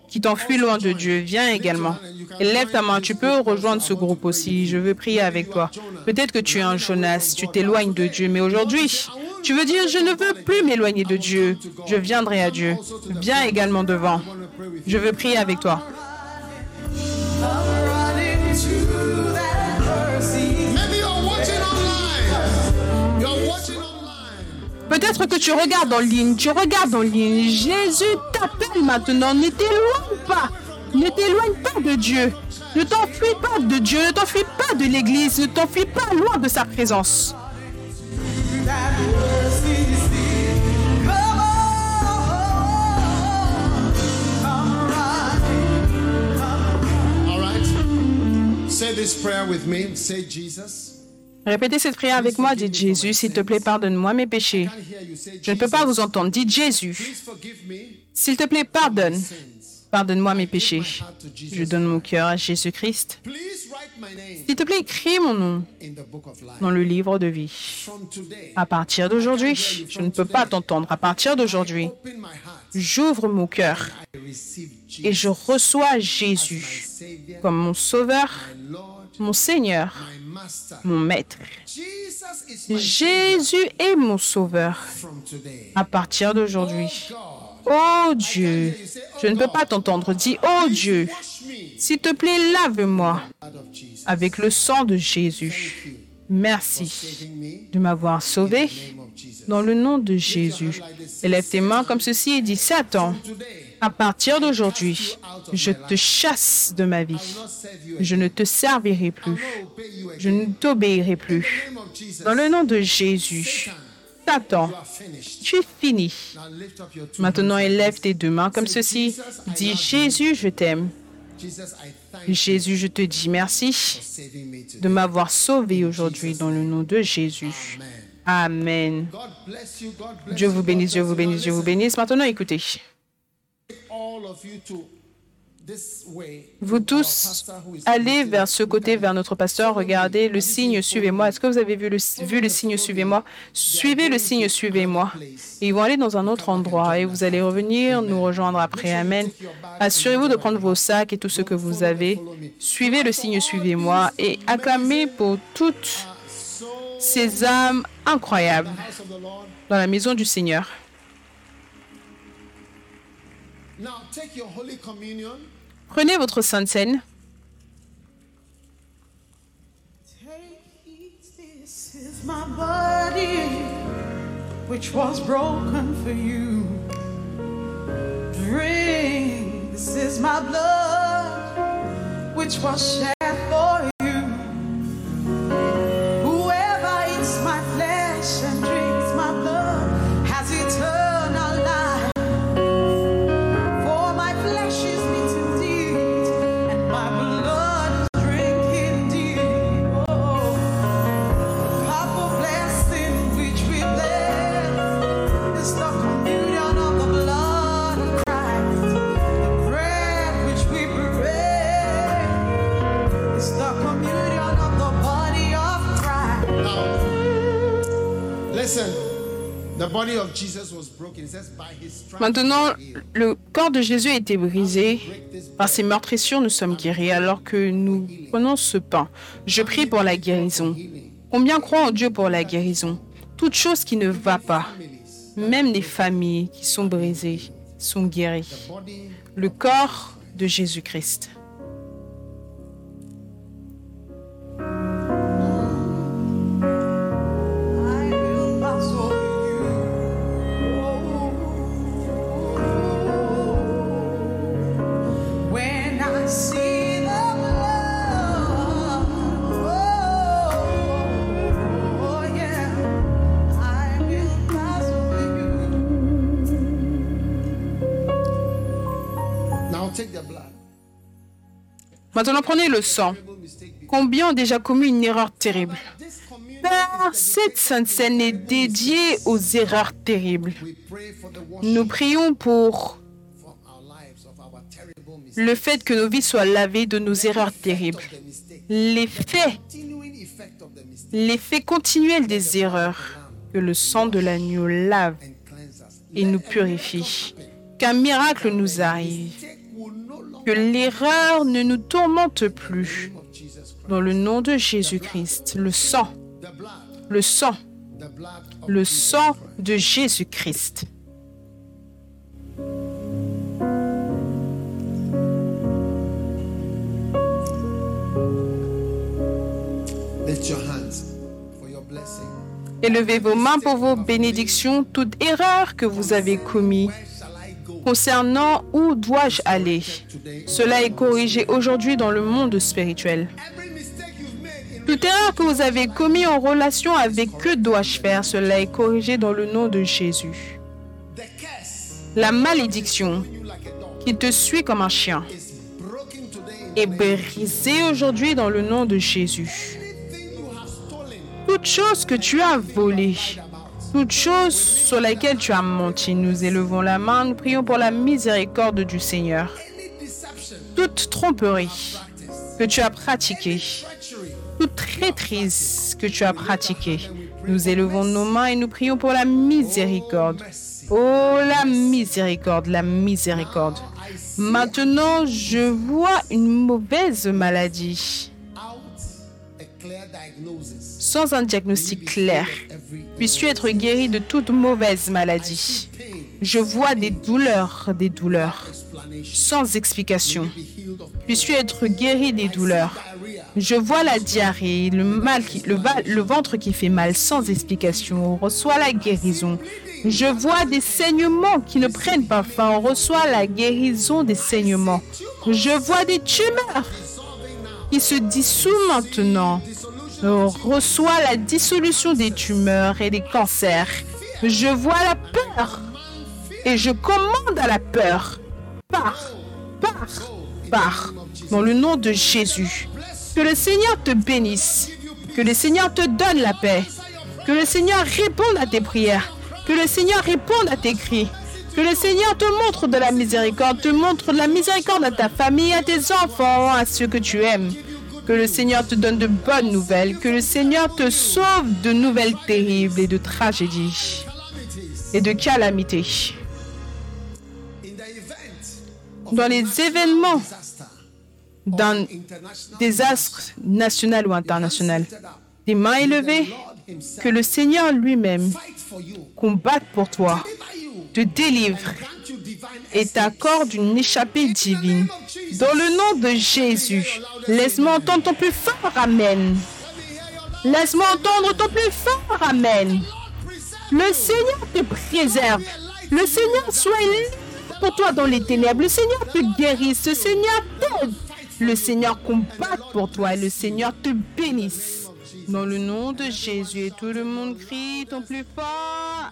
qui t'enfuit loin de Dieu. Viens également. Et lève ta main. Tu peux rejoindre ce groupe aussi. Je veux prier avec toi. Peut-être que tu es un Jonas. Tu t'éloignes de Dieu. Mais aujourd'hui, tu veux dire, je ne veux plus m'éloigner de Dieu. Je viendrai à Dieu. Viens également devant. Je veux prier avec toi. Peut-être que tu regardes en ligne, tu regardes en ligne. Jésus t'appelle maintenant. Ne t'éloigne pas. Ne t'éloigne pas de Dieu. Ne t'enfuis pas de Dieu. Ne t'enfuis pas de l'Église. Ne t'enfuis pas loin de sa présence. All. Say this prayer with me. Say, Jesus. Répétez cette prière avec moi. Dites Jésus, s'il te plaît, pardonne-moi mes péchés. Je ne peux pas vous entendre. Dites Jésus, s'il te plaît, pardonne. Pardonne-moi mes péchés. Je donne mon cœur à Jésus-Christ. S'il te plaît, écris mon nom dans le livre de vie. À partir d'aujourd'hui, je ne peux pas t'entendre. À partir d'aujourd'hui, j'ouvre mon cœur et je reçois Jésus comme mon sauveur, mon Seigneur. Mon Maître. Jésus est mon sauveur. À partir d'aujourd'hui. God, Oh Dieu, je ne peux pas t'entendre. Dis, oh Dieu, s'il te plaît, lave-moi avec le sang de Jésus. Merci de m'avoir sauvé. dans le nom de Jésus. Élève tes mains comme ceci et dis, Satan, à partir d'aujourd'hui, je te chasse de ma vie. Je ne te servirai plus. Je ne t'obéirai plus. Dans le nom de Jésus, Satan, tu es fini. Maintenant, élève tes deux mains comme ceci. Dis, Jésus, je t'aime. Jésus, je te dis merci de m'avoir sauvé aujourd'hui dans le nom de Jésus. Amen. Dieu vous bénisse, Dieu vous bénisse, Dieu vous bénisse. Maintenant, écoutez. All of you to this way. Vous tous, allez vers ce côté, vers notre pasteur. Regardez le signe suivez-moi. Est-ce que vous avez vu le, vu le signe suivez-moi? Suivez le signe suivez-moi. Ils vont aller dans un autre endroit et vous allez revenir nous rejoindre après. Amen. Assurez-vous de prendre vos sacs et tout ce que vous avez. Suivez le signe suivez-moi et acclamez pour toutes ces âmes incroyables dans la maison du Seigneur. Prenez votre Sainte Seine. Take, this is my body, which was broken for you. Drink, this is my blood, which was shed Maintenant, we are healed." le corps de Jésus a été brisé. Par ses meurtrissures, nous sommes guéris alors que nous prenons ce pain. Je prie pour la guérison. Combien croient en Dieu pour la guérison? Toute chose qui ne va pas, même les familles qui sont brisées, sont guéries. Le corps de Jésus-Christ. Maintenant, prenez le sang. Combien ont déjà commis une erreur terrible? The cette sainte scène est dédiée aux erreurs terribles. Nous prions pour le fait que nos vies soient lavées de nos erreurs terribles. L'effet, l'effet continuel des erreurs. Que le sang de l'agneau lave et nous purifie. Qu'un miracle nous arrive. Que l'erreur ne nous tourmente plus. Dans le nom de Jésus-Christ, le sang, le sang, le sang de Jésus-Christ. Élevez vos mains pour vos bénédictions, toute erreur que vous avez commise concernant où dois-je aller. Cela est corrigé aujourd'hui dans le monde spirituel. Toute erreur que vous avez commise en relation avec que dois-je faire, cela est corrigé dans le nom de Jésus. La malédiction qui te suit comme un chien est brisée aujourd'hui dans le nom de Jésus. Toute chose que tu as volée, toute chose sur laquelle tu as menti, nous élevons la main, nous prions pour la miséricorde du Seigneur. Toute tromperie que tu as pratiquée, toute traîtrise que tu as pratiquée, nous élevons nos mains et nous prions pour la miséricorde. Oh, la miséricorde, la miséricorde. Maintenant, je vois une mauvaise maladie sans un diagnostic clair. Puisses-tu être guéri de toute mauvaise maladie. Je vois des douleurs, des douleurs, sans explication. Puisses-tu être guéri des douleurs. Je vois la diarrhée, le, ventre qui fait mal sans explication. On reçoit la guérison. Je vois des saignements qui ne prennent pas fin. On reçoit la guérison des saignements. Je vois des tumeurs qui se dissouent maintenant. On reçoit la dissolution des tumeurs et des cancers. Je vois la peur et je commande à la peur. Pars, pars, pars. Dans le nom de Jésus. Que le Seigneur te bénisse. Que le Seigneur te donne la paix. Que le Seigneur réponde à tes prières. Que le Seigneur réponde à tes cris. Que le Seigneur te montre de la miséricorde, te montre de la miséricorde à ta famille, à tes enfants, à ceux que tu aimes. Que le Seigneur te donne de bonnes nouvelles. Que le Seigneur te sauve de nouvelles terribles et de tragédies et de calamités. Dans les événements d'un désastre national ou international, des mains élevées, que le Seigneur lui-même combatte pour toi, te délivre et t'accorde une échappée divine. Dans le nom de Jésus, laisse-moi entendre ton plus fort Amen. Laisse-moi entendre ton plus fort Amen. Le Seigneur te préserve. Le Seigneur soit libre pour toi dans les ténèbres. Le Seigneur te guérisse. Le Seigneur t'aide. Le Seigneur combatte pour toi et le Seigneur te bénisse. Dans le nom de Jésus, et tout le monde crie ton plus fort